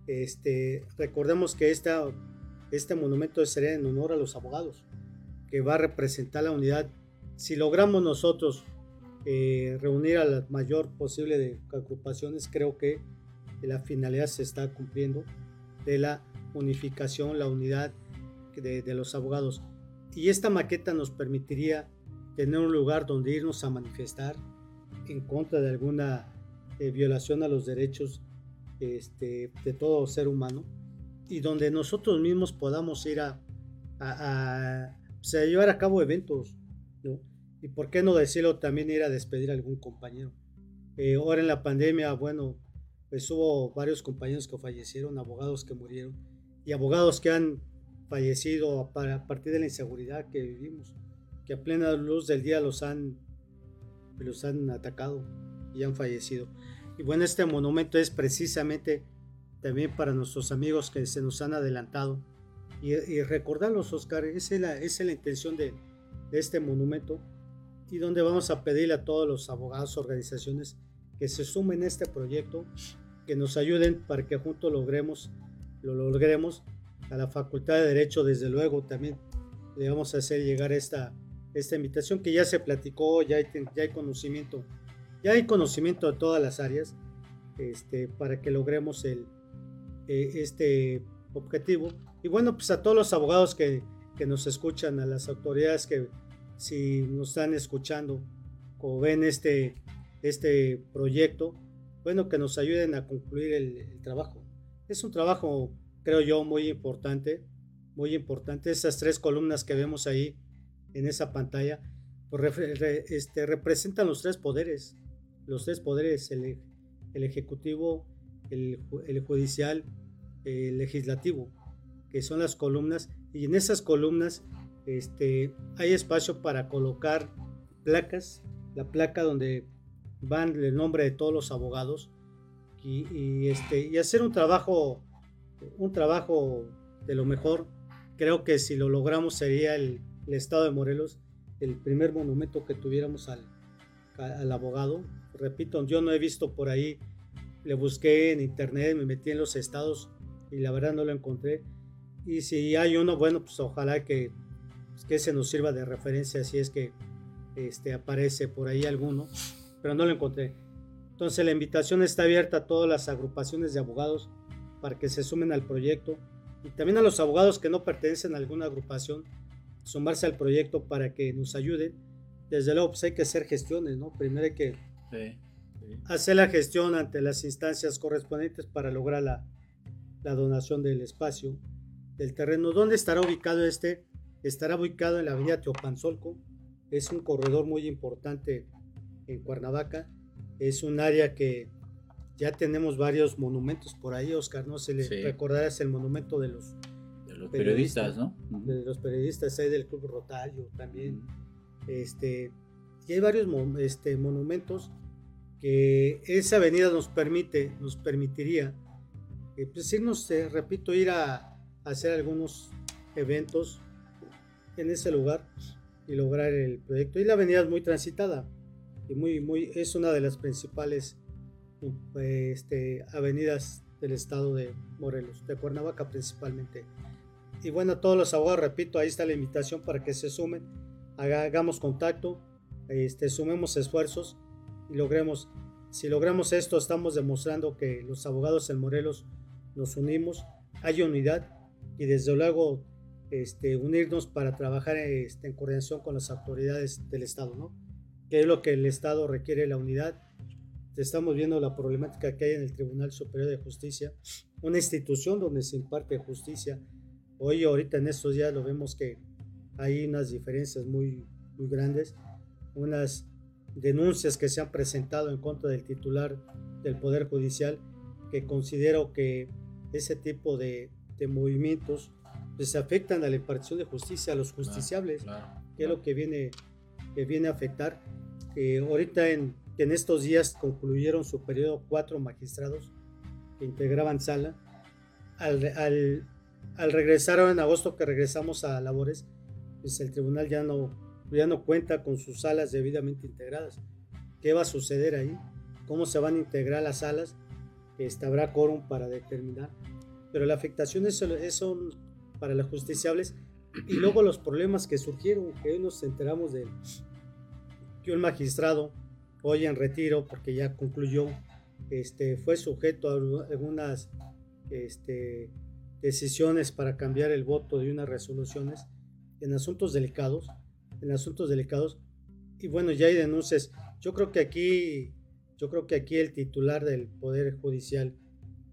Este, recordemos que esta, este monumento sería en honor a los abogados que va a representar la unidad. Si logramos nosotros eh, reunir a la mayor posible de agrupaciones, creo que la finalidad se está cumpliendo de la unificación, la unidad de, los abogados. Y esta maqueta nos permitiría tener un lugar donde irnos a manifestar en contra de alguna eh, violación a los derechos este, de todo ser humano y donde nosotros mismos podamos ir a, se llevar a cabo eventos, ¿no? Y por qué no decirlo, también ir a despedir a algún compañero. Eh, ahora en la pandemia, bueno, pues hubo varios compañeros que fallecieron, abogados que murieron y abogados que han fallecido a partir de la inseguridad que vivimos, que a plena luz del día los han, los han atacado y han fallecido. Y bueno, este monumento es precisamente también para nuestros amigos que se nos han adelantado. Y, recordarlos, Oscar, esa es la, es la intención de, de este monumento y donde vamos a pedirle a todos los abogados, organizaciones que se sumen a este proyecto, que nos ayuden para que juntos logremos, lo logremos. A la Facultad de Derecho, desde luego, también le vamos a hacer llegar esta, esta invitación que ya se platicó, ya hay, ya hay conocimiento, ya hay conocimiento de todas las áreas, este, para que logremos el, eh, este objetivo. Y bueno, pues a todos los abogados que, que nos escuchan, a las autoridades que si nos están escuchando o ven este, este proyecto, bueno, que nos ayuden a concluir el, trabajo. Es un trabajo, creo yo, muy importante, muy importante. Esas tres columnas que vemos ahí en esa pantalla, pues, este, representan los tres poderes, los tres poderes, el, el ejecutivo, el, el, judicial, el legislativo, que son las columnas, y en esas columnas este, hay espacio para colocar placas, la placa donde van el nombre de todos los abogados y, este, y hacer un trabajo, un trabajo de lo mejor. Creo que si lo logramos sería el, estado de Morelos el primer monumento que tuviéramos al, al abogado. Repito, yo no he visto por ahí, le busqué en internet, me metí en los estados y la verdad no lo encontré. Y si hay uno, bueno, pues ojalá que, pues, que se nos sirva de referencia si es que este, aparece por ahí alguno pero no lo encontré. Entonces la invitación está abierta a todas las agrupaciones de abogados para que se sumen al proyecto y también a los abogados que no pertenecen a alguna agrupación, sumarse al proyecto para que nos ayuden. Desde luego pues hay que hacer gestiones, ¿no? Primero hay que hacer la gestión ante las instancias correspondientes para lograr la, la donación del espacio, del terreno. ¿Dónde estará ubicado este? Estará ubicado en la avenida Teopanzolco. Es un corredor muy importante en Cuernavaca. Es un área que ya tenemos varios monumentos por ahí, Oscar, no se le recordarás el monumento de los, de los periodistas, ¿no? De los periodistas ahí del Club Rotario también. Este, y hay varios este, monumentos que esa avenida nos permite, nos permitiría, eh, pues irnos, eh, repito, ir a, hacer algunos eventos en ese lugar y lograr el proyecto. Y la avenida es muy transitada y muy, muy, es una de las principales este, avenidas del estado de Morelos, de Cuernavaca principalmente. Y bueno, todos los abogados, repito, ahí está la invitación para que se sumen, hagamos contacto, este, sumemos esfuerzos y logremos, si logramos esto, estamos demostrando que los abogados en Morelos nos unimos, hay unidad y desde luego este, unirnos para trabajar este, en coordinación con las autoridades del Estado, ¿no? que es lo que el Estado requiere la unidad. Estamos viendo la problemática que hay en el Tribunal Superior de Justicia, una institución donde se imparte justicia. Hoy, ahorita en estos días lo vemos que hay unas diferencias muy, muy grandes, unas denuncias que se han presentado en contra del titular del Poder Judicial, que considero que ese tipo de, de movimientos pues afectan a la impartición de justicia, a los justiciables, que es lo que viene, que viene a afectar ahorita en, en, estos días concluyeron su periodo cuatro magistrados que integraban sala. Al, al, al, regresar en agosto que regresamos a labores, pues el tribunal ya no, ya no cuenta con sus salas debidamente integradas. ¿Qué va a suceder ahí? ¿Cómo se van a integrar las salas? Este, habrá quórum para determinar. Pero la afectación es, son para los justiciables y luego los problemas que surgieron, que hoy nos enteramos de, un magistrado, hoy en retiro porque ya concluyó, este, fue sujeto a algunas este, decisiones para cambiar el voto de unas resoluciones en asuntos delicados, en asuntos delicados. Y bueno, ya hay denuncias. Yo creo que aquí, yo creo que aquí el titular del Poder Judicial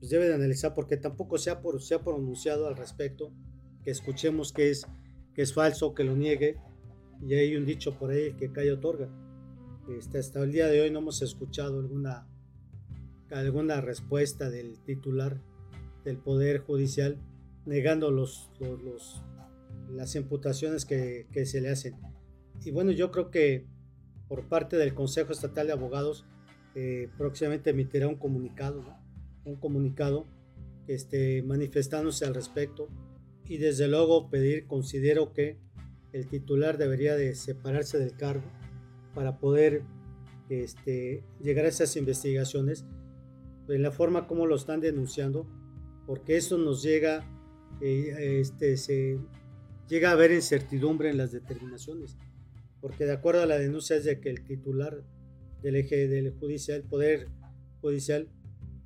pues debe de analizar porque tampoco se ha, por, se ha pronunciado al respecto, que escuchemos que es, que es falso, que lo niegue. Y hay un dicho por ahí, que cae otorga. Este, hasta el día de hoy no hemos escuchado alguna, alguna respuesta del titular del Poder Judicial negando los, los, las imputaciones que, que, se le hacen. Y bueno, yo creo que por parte del Consejo Estatal de Abogados eh, próximamente emitirá un comunicado, un comunicado este, manifestándose al respecto. Y desde luego pedir, considero que el titular debería de separarse del cargo para poder este, llegar a esas investigaciones en la forma como lo están denunciando, porque eso nos llega, eh, este, se llega a haber incertidumbre en las determinaciones, porque de acuerdo a la denuncia es de que el titular del eje del judicial, poder judicial,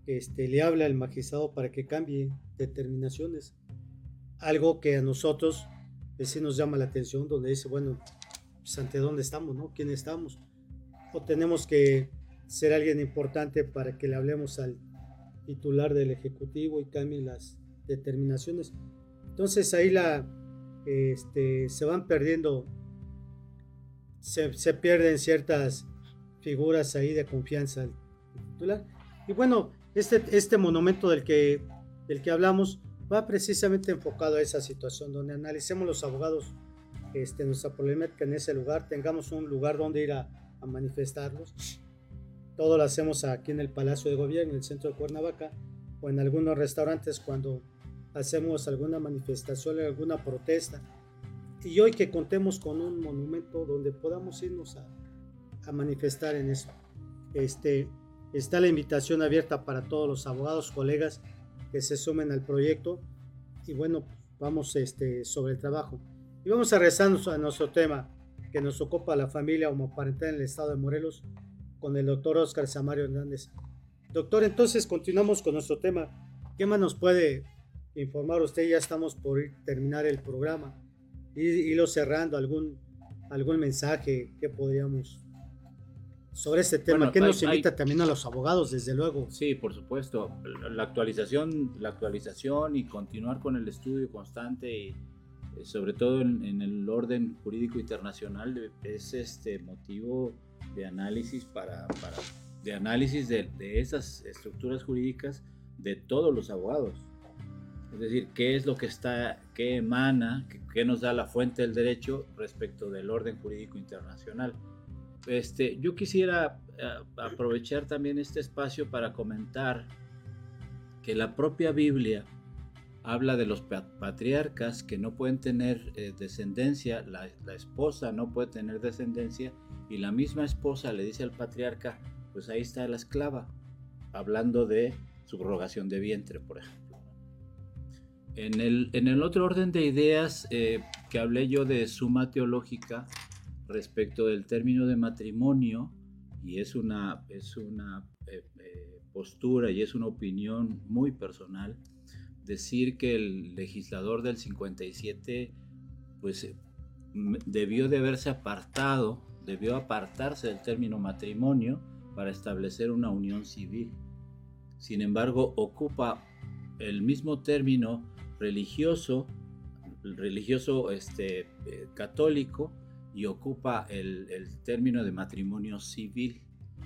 este, le habla al magistrado para que cambie determinaciones. Algo que a nosotros pues, sí nos llama la atención, donde dice, bueno, pues, ante dónde estamos, ¿no? ¿Quién estamos? O tenemos que ser alguien importante para que le hablemos al titular del Ejecutivo y cambien las determinaciones. Entonces ahí la, este, se van perdiendo, se, se pierden ciertas figuras ahí de confianza al titular. Y bueno, este, este monumento del que, del que hablamos va precisamente enfocado a esa situación, donde analicemos los abogados este, nuestra problemática en ese lugar, tengamos un lugar donde ir a, a manifestarnos. Todo lo hacemos aquí en el Palacio de Gobierno, en el centro de Cuernavaca, o en algunos restaurantes cuando hacemos alguna manifestación, alguna protesta. Y hoy que contemos con un monumento donde podamos irnos a, a manifestar en eso. Este, está la invitación abierta para todos los abogados, colegas que se sumen al proyecto. Y bueno, vamos este, sobre el trabajo. Y vamos a rezar a nuestro tema que nos ocupa la familia homoparental en el estado de Morelos con el doctor Oscar Samario Hernández. Doctor, entonces continuamos con nuestro tema. ¿Qué más nos puede informar usted? Ya estamos por terminar el programa y cerrando. ¿Algún, algún mensaje que podríamos sobre este tema? Bueno, ¿Qué nos hay- invita también a los abogados, desde luego? Sí, por supuesto. La actualización, la actualización y continuar con el estudio constante y eh, sobre todo en, en el orden jurídico internacional es este motivo de análisis para, para- de análisis de, de esas estructuras jurídicas de todos los abogados. Es decir, qué es lo que está, qué emana, qué, qué nos da la fuente del derecho respecto del orden jurídico internacional. Este, yo quisiera eh, aprovechar también este espacio para comentar que la propia Biblia habla de los pa- patriarcas que no pueden tener eh, descendencia, la, la esposa no puede tener descendencia y la misma esposa le dice al patriarca, pues ahí está la esclava, hablando de subrogación de vientre, por ejemplo. En el, en el otro orden de ideas eh, que hablé yo de suma teológica respecto del término de matrimonio, y es una, es una eh, eh, postura y es una opinión muy personal, decir que el legislador del 57 pues eh, debió de haberse apartado, debió apartarse del término matrimonio para establecer una unión civil. Sin embargo, ocupa el mismo término religioso, religioso este, católico, y ocupa el, término de matrimonio civil,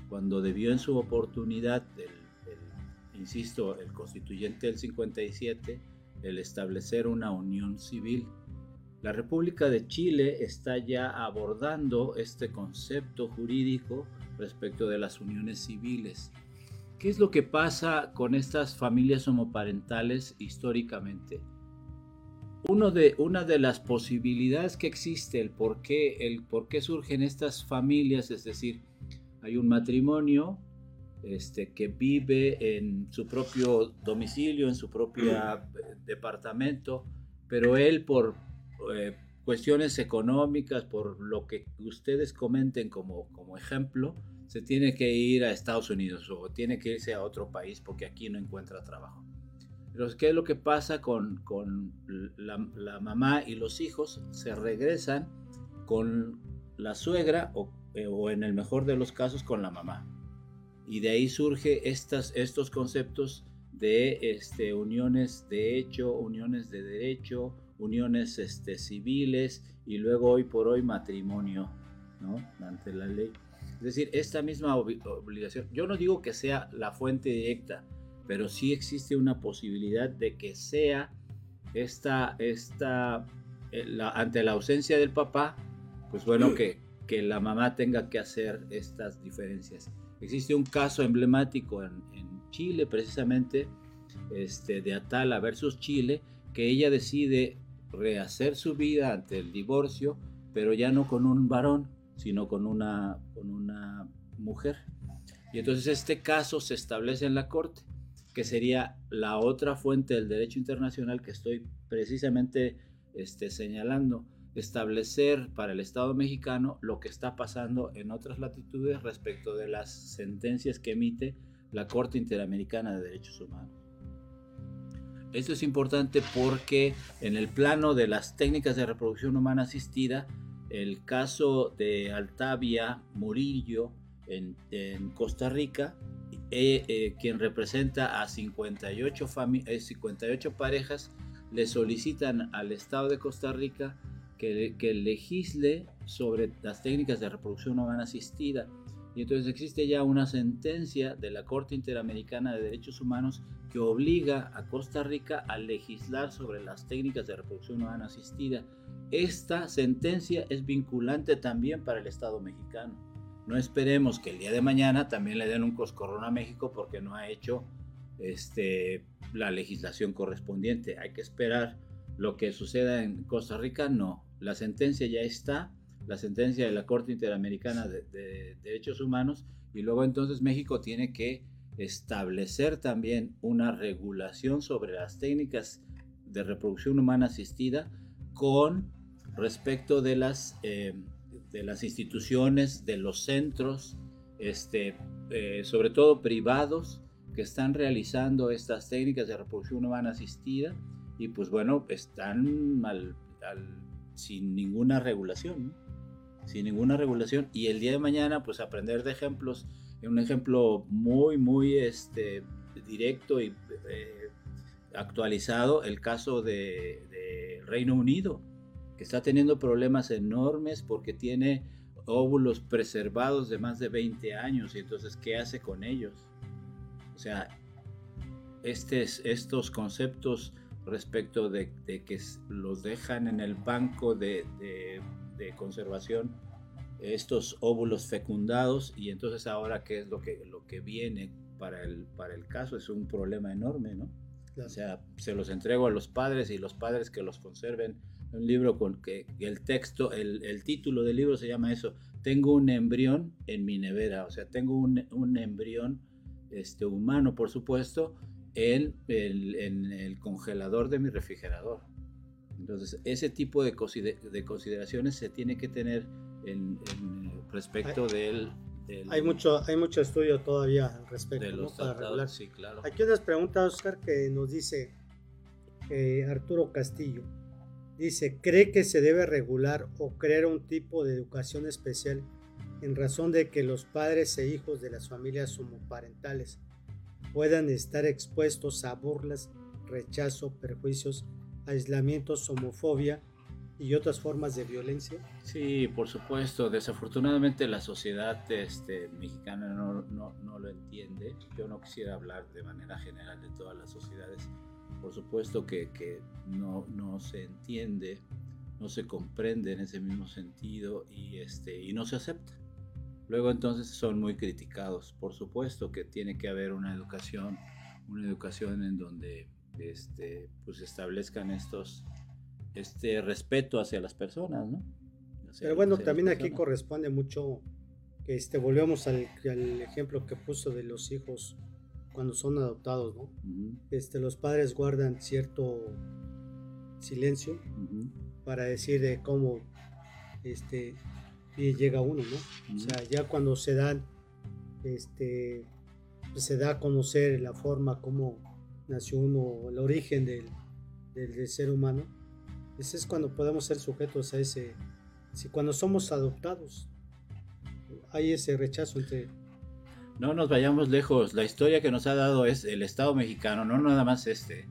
cuando debió en su oportunidad, el, el- insisto, el constituyente del 57, el establecer una unión civil. La República de Chile está ya abordando este concepto jurídico respecto de las uniones civiles. ¿Qué es lo que pasa con estas familias homoparentales históricamente? Uno de, una de las posibilidades que existe, el por, qué, el por qué surgen estas familias, es decir, hay un matrimonio este, que vive en su propio domicilio, en su propio eh, departamento, pero él por eh, cuestiones económicas, por lo que ustedes comenten como, como ejemplo, se tiene que ir a Estados Unidos o tiene que irse a otro país porque aquí no encuentra trabajo. Pero ¿qué es lo que pasa con, con la, la mamá y los hijos? Se regresan con la suegra o, eh, o en el mejor de los casos con la mamá. Y de ahí surge estas, estos conceptos de este, uniones de hecho, uniones de derecho, uniones este, civiles y luego hoy por hoy matrimonio, ¿no? Ante la ley. Es decir, esta misma ob- obligación, yo no digo que sea la fuente directa, pero sí existe una posibilidad de que sea esta, esta eh, la- ante la ausencia del papá, pues bueno, que, que la mamá tenga que hacer estas diferencias. Existe un caso emblemático en, en Chile precisamente este, de Atala versus Chile, que ella decide rehacer su vida ante el divorcio, pero ya no con un varón, sino con una, con una mujer. Y entonces este caso se establece en la Corte, que sería la otra fuente del derecho internacional que estoy precisamente este, señalando, establecer para el Estado mexicano lo que está pasando en otras latitudes respecto de las sentencias que emite la Corte Interamericana de Derechos Humanos. Esto es importante porque en el plano de las técnicas de reproducción humana asistida, el caso de Altavia Murillo en, Costa Rica, eh, eh, quien representa a 58, 58 eh, parejas, le solicitan al Estado de Costa Rica que, que legisle sobre las técnicas de reproducción humana asistida y entonces existe ya una sentencia de la Corte Interamericana de Derechos Humanos que obliga a Costa Rica a legislar sobre las técnicas de reproducción humana asistida. Esta sentencia es vinculante también para el Estado mexicano. No esperemos que el día de mañana también le den un coscorrón a México porque no ha hecho este, la legislación correspondiente. Hay que esperar lo que suceda en Costa Rica. No, la sentencia ya está la sentencia de la Corte Interamericana de, Derechos Humanos y luego entonces México tiene que establecer también una regulación sobre las técnicas de reproducción humana asistida con respecto de las, eh, de las instituciones, de los centros, este, eh, sobre todo privados, que están realizando estas técnicas de reproducción humana asistida y pues bueno, están sin ninguna regulación sin ninguna regulación. Y el día de mañana pues aprender de ejemplos, un ejemplo muy, muy este, directo y eh, actualizado, el caso de, Reino Unido, que está teniendo problemas enormes porque tiene óvulos preservados de más de 20 años y entonces ¿qué hace con ellos? O sea, estos conceptos respecto de, que los dejan en el banco de de conservación estos óvulos fecundados y entonces ahora qué es lo que, lo que viene para el, para el caso es un problema enorme, ¿no? O sea, se los entrego a los padres y los padres que los conserven. Un libro con que, el texto, el, el, título del libro se llama eso, Tengo un embrión en mi nevera, o sea, tengo un, un embrión este, humano, por supuesto, en el, en el congelador de mi refrigerador. Entonces, ese tipo de, consideraciones se tiene que tener en, respecto del, Hay mucho, hay mucho estudio todavía al respecto, de los Para regular. Sí, claro. Aquí unas preguntas, Oscar, que nos dice eh, Arturo Castillo. Dice, ¿cree que se debe regular o crear un tipo de educación especial en razón de que los padres e hijos de las familias homoparentales puedan estar expuestos a burlas, rechazo, perjuicios aislamientos, homofobia y otras formas de violencia? Sí, por supuesto. Desafortunadamente la sociedad este, mexicana no, lo entiende. Yo no quisiera hablar de manera general de todas las sociedades. Por supuesto que, que no, no, se entiende, no se comprende en ese mismo sentido y, este, y no se acepta. Luego entonces son muy criticados. Por supuesto que tiene que haber una educación, una educación en donde este, pues establezcan estos, este respeto hacia las personas, ¿no? Pero bueno, también aquí corresponde mucho que este, volvemos al, ejemplo que puso de los hijos cuando son adoptados, ¿no? este, los padres guardan cierto silencio para decir de cómo este, llega uno, ¿no? O sea, ya cuando se dan, este, pues se da a conocer la forma como nació uno, el origen del, del, ser humano, ese es cuando podemos ser sujetos a ese, si cuando somos adoptados, hay ese rechazo entre... No nos vayamos lejos, la historia que nos ha dado es el Estado mexicano, no nada más este,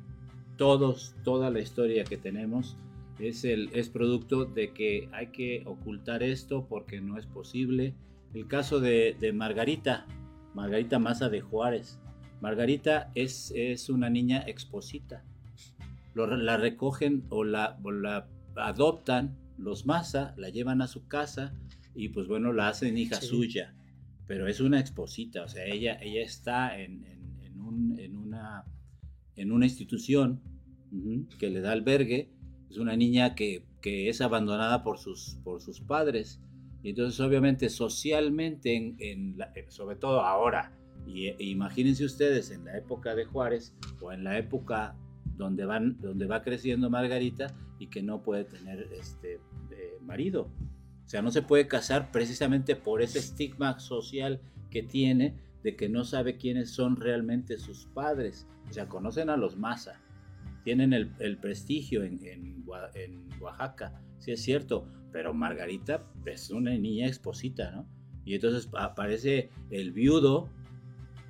todos, toda la historia que tenemos es, el, es producto de que hay que ocultar esto porque no es posible. El caso de, de Margarita, Margarita Maza de Juárez, Margarita es, es una niña exposita. la recogen o la, adoptan los Maza, la llevan a su casa y pues bueno, la hacen hija suya. Pero es una exposita, o sea, ella, ella está en, un, en una en una institución que le da albergue, es una niña que, que es abandonada por sus, por sus padres. Y entonces obviamente socialmente, en, en la- eh, sobre todo ahora, y e imagínense ustedes en la época de Juárez o en la época donde, van, donde va creciendo Margarita y que no puede tener este, eh, marido. O sea, no se puede casar precisamente por ese estigma social que tiene de que no sabe quiénes son realmente sus padres. O sea, conocen a los Maza, tienen el, el prestigio en, en Oa- en Oaxaca, sí es cierto, pero Margarita es una niña exposita, ¿no? Y entonces aparece el viudo,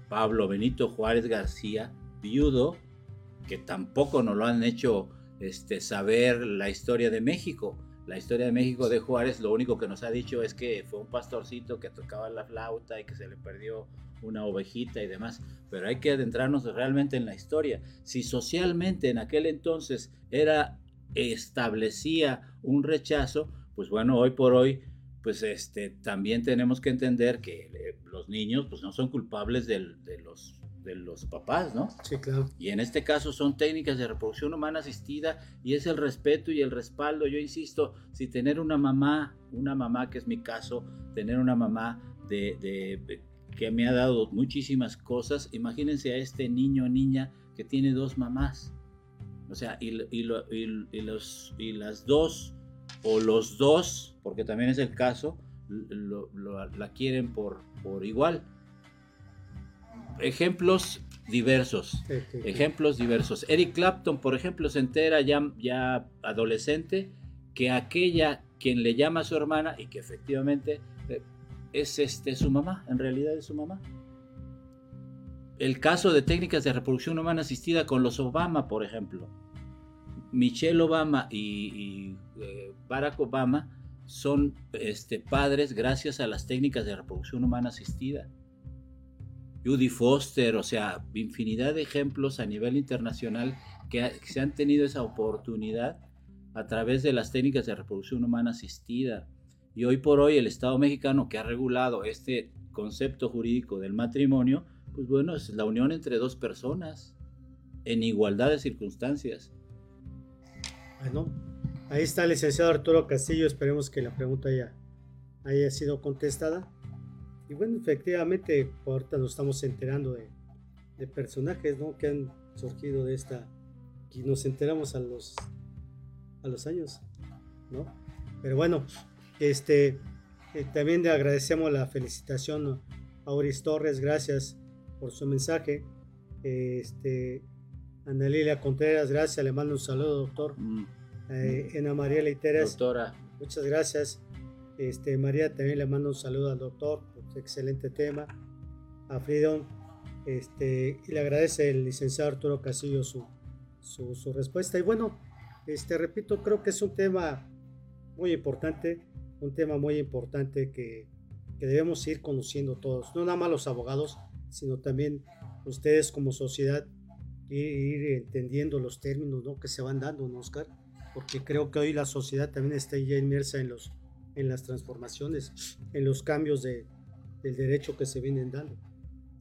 Pablo Benito Juárez García, viudo, que tampoco nos lo han hecho este, saber la historia de México. La historia de México de Juárez, lo único que nos ha dicho es que fue un pastorcito que tocaba la flauta y que se le perdió una ovejita y demás. Pero hay que adentrarnos realmente en la historia. Si socialmente en aquel entonces era establecía un rechazo, pues bueno, hoy por hoy, pues este, también tenemos que entender que eh, los niños pues no son culpables del- de, los, de los papás, ¿no? Sí, claro. Y en este caso son técnicas de reproducción humana asistida y es el respeto y el respaldo. Yo insisto, si tener una mamá, una mamá que es mi caso, tener una mamá de, de- que me ha dado muchísimas cosas, imagínense a este niño o niña que tiene dos mamás. O sea, y, y lo- y- y los, y las dos, o los dos, porque también es el caso, lo- lo- la quieren por, por igual. Ejemplos diversos. Ejemplos diversos. Eric Clapton, por ejemplo, se entera ya, ya adolescente que aquella quien le llama a su hermana y que efectivamente eh, es este, su mamá, en realidad es su mamá. El caso de técnicas de reproducción humana asistida con los Obama, por ejemplo. Michelle Obama y, y, eh, Barack Obama son este, padres gracias a las técnicas de reproducción humana asistida. Judy Foster, o sea, infinidad de ejemplos a nivel internacional que, se han tenido esa oportunidad a través de las técnicas de reproducción humana asistida. Y hoy por hoy el Estado mexicano que ha regulado este concepto jurídico del matrimonio, pues bueno, es la unión entre dos personas en igualdad de circunstancias. Bueno, ahí está el licenciado Arturo Castillo. Esperemos que la pregunta haya, haya sido contestada. Y bueno, efectivamente, ahorita nos estamos enterando de, de personajes ¿no? que han surgido de esta. Y nos enteramos a los, a los años, ¿no? Pero bueno, este, eh, también le agradecemos la felicitación a Auris Torres. Gracias por su mensaje. Este, Ana Lilia Contreras, gracias. Le mando un saludo, doctor. Mm, Eh, Ana María Leiteras, Doctora, muchas gracias. Este, María también le mando un saludo al doctor, excelente tema. A Freedom, este, y le agradece el licenciado Arturo Casillo su, su, respuesta. Y bueno, este, repito, creo que es un tema muy importante, un tema muy importante que, que debemos ir conociendo todos, no nada más los abogados, sino también ustedes como sociedad, ir, ir entendiendo los términos ¿no? que se van dando, ¿no, Oscar? Porque creo que hoy la sociedad también está ya inmersa en, los, en las transformaciones, en los cambios de, del derecho que se vienen dando.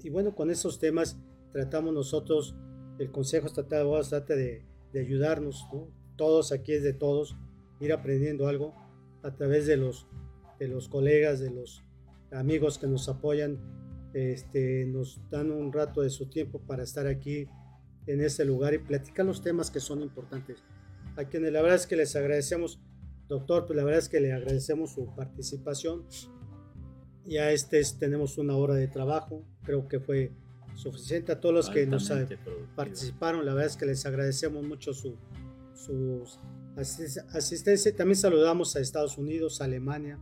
Y bueno, con esos temas tratamos nosotros, el Consejo Estatal de Abogados trata de, ayudarnos, ¿no? todos aquí es de todos, ir aprendiendo algo a través de los, de los colegas, de los amigos que nos apoyan, este, nos dan un rato de su tiempo para estar aquí en este lugar y platicar los temas que son importantes. A quienes la verdad es que les agradecemos, doctor, pues la verdad es que le agradecemos su participación. Ya este es- tenemos una hora de trabajo, creo que fue suficiente a todos los que nos productiva. participaron. La verdad es que les agradecemos mucho su, su asis- asistencia. También saludamos a Estados Unidos, a Alemania,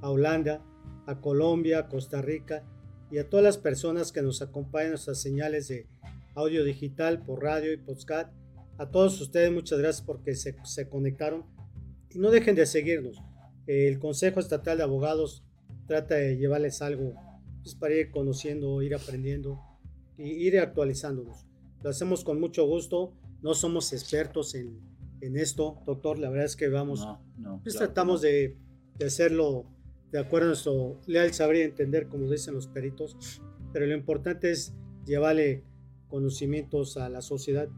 a Holanda, a Colombia, a Costa Rica y a todas las personas que nos acompañan en nuestras señales de audio digital por radio y podcast. A todos ustedes muchas gracias porque se, se conectaron y no dejen de seguirnos. El Consejo Estatal de Abogados trata de llevarles algo pues, para ir conociendo, ir aprendiendo y ir actualizándonos. Lo hacemos con mucho gusto. No somos expertos en, en esto, doctor. La verdad es que vamos, No, no, pues claro tratamos de, de hacerlo de acuerdo a nuestro leal saber y entender, como dicen los peritos. Pero lo importante es llevarle conocimientos a la sociedad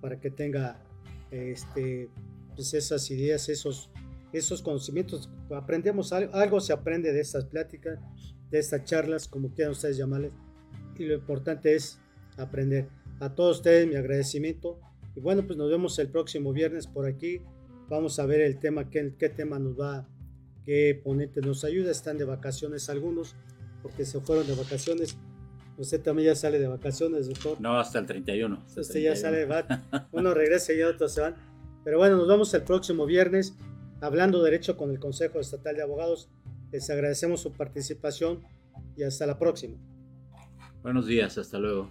para que tenga este, pues esas ideas, esos, esos conocimientos. Aprendemos algo, algo se aprende de estas pláticas, de estas charlas, como quieran ustedes llamarles, y lo importante es aprender. A todos ustedes mi agradecimiento y bueno, pues nos vemos el próximo viernes por aquí. Vamos a ver el tema, qué, qué tema nos va, qué ponente nos ayuda. Están de vacaciones algunos, porque se fueron de vacaciones. Usted también ya sale de vacaciones, doctor. No, hasta el 31. Usted ya sale, va, uno regresa y otros se van. Pero bueno, nos vemos el próximo viernes hablando derecho con el Consejo Estatal de Abogados. Les agradecemos su participación y hasta la próxima. Buenos días, hasta luego.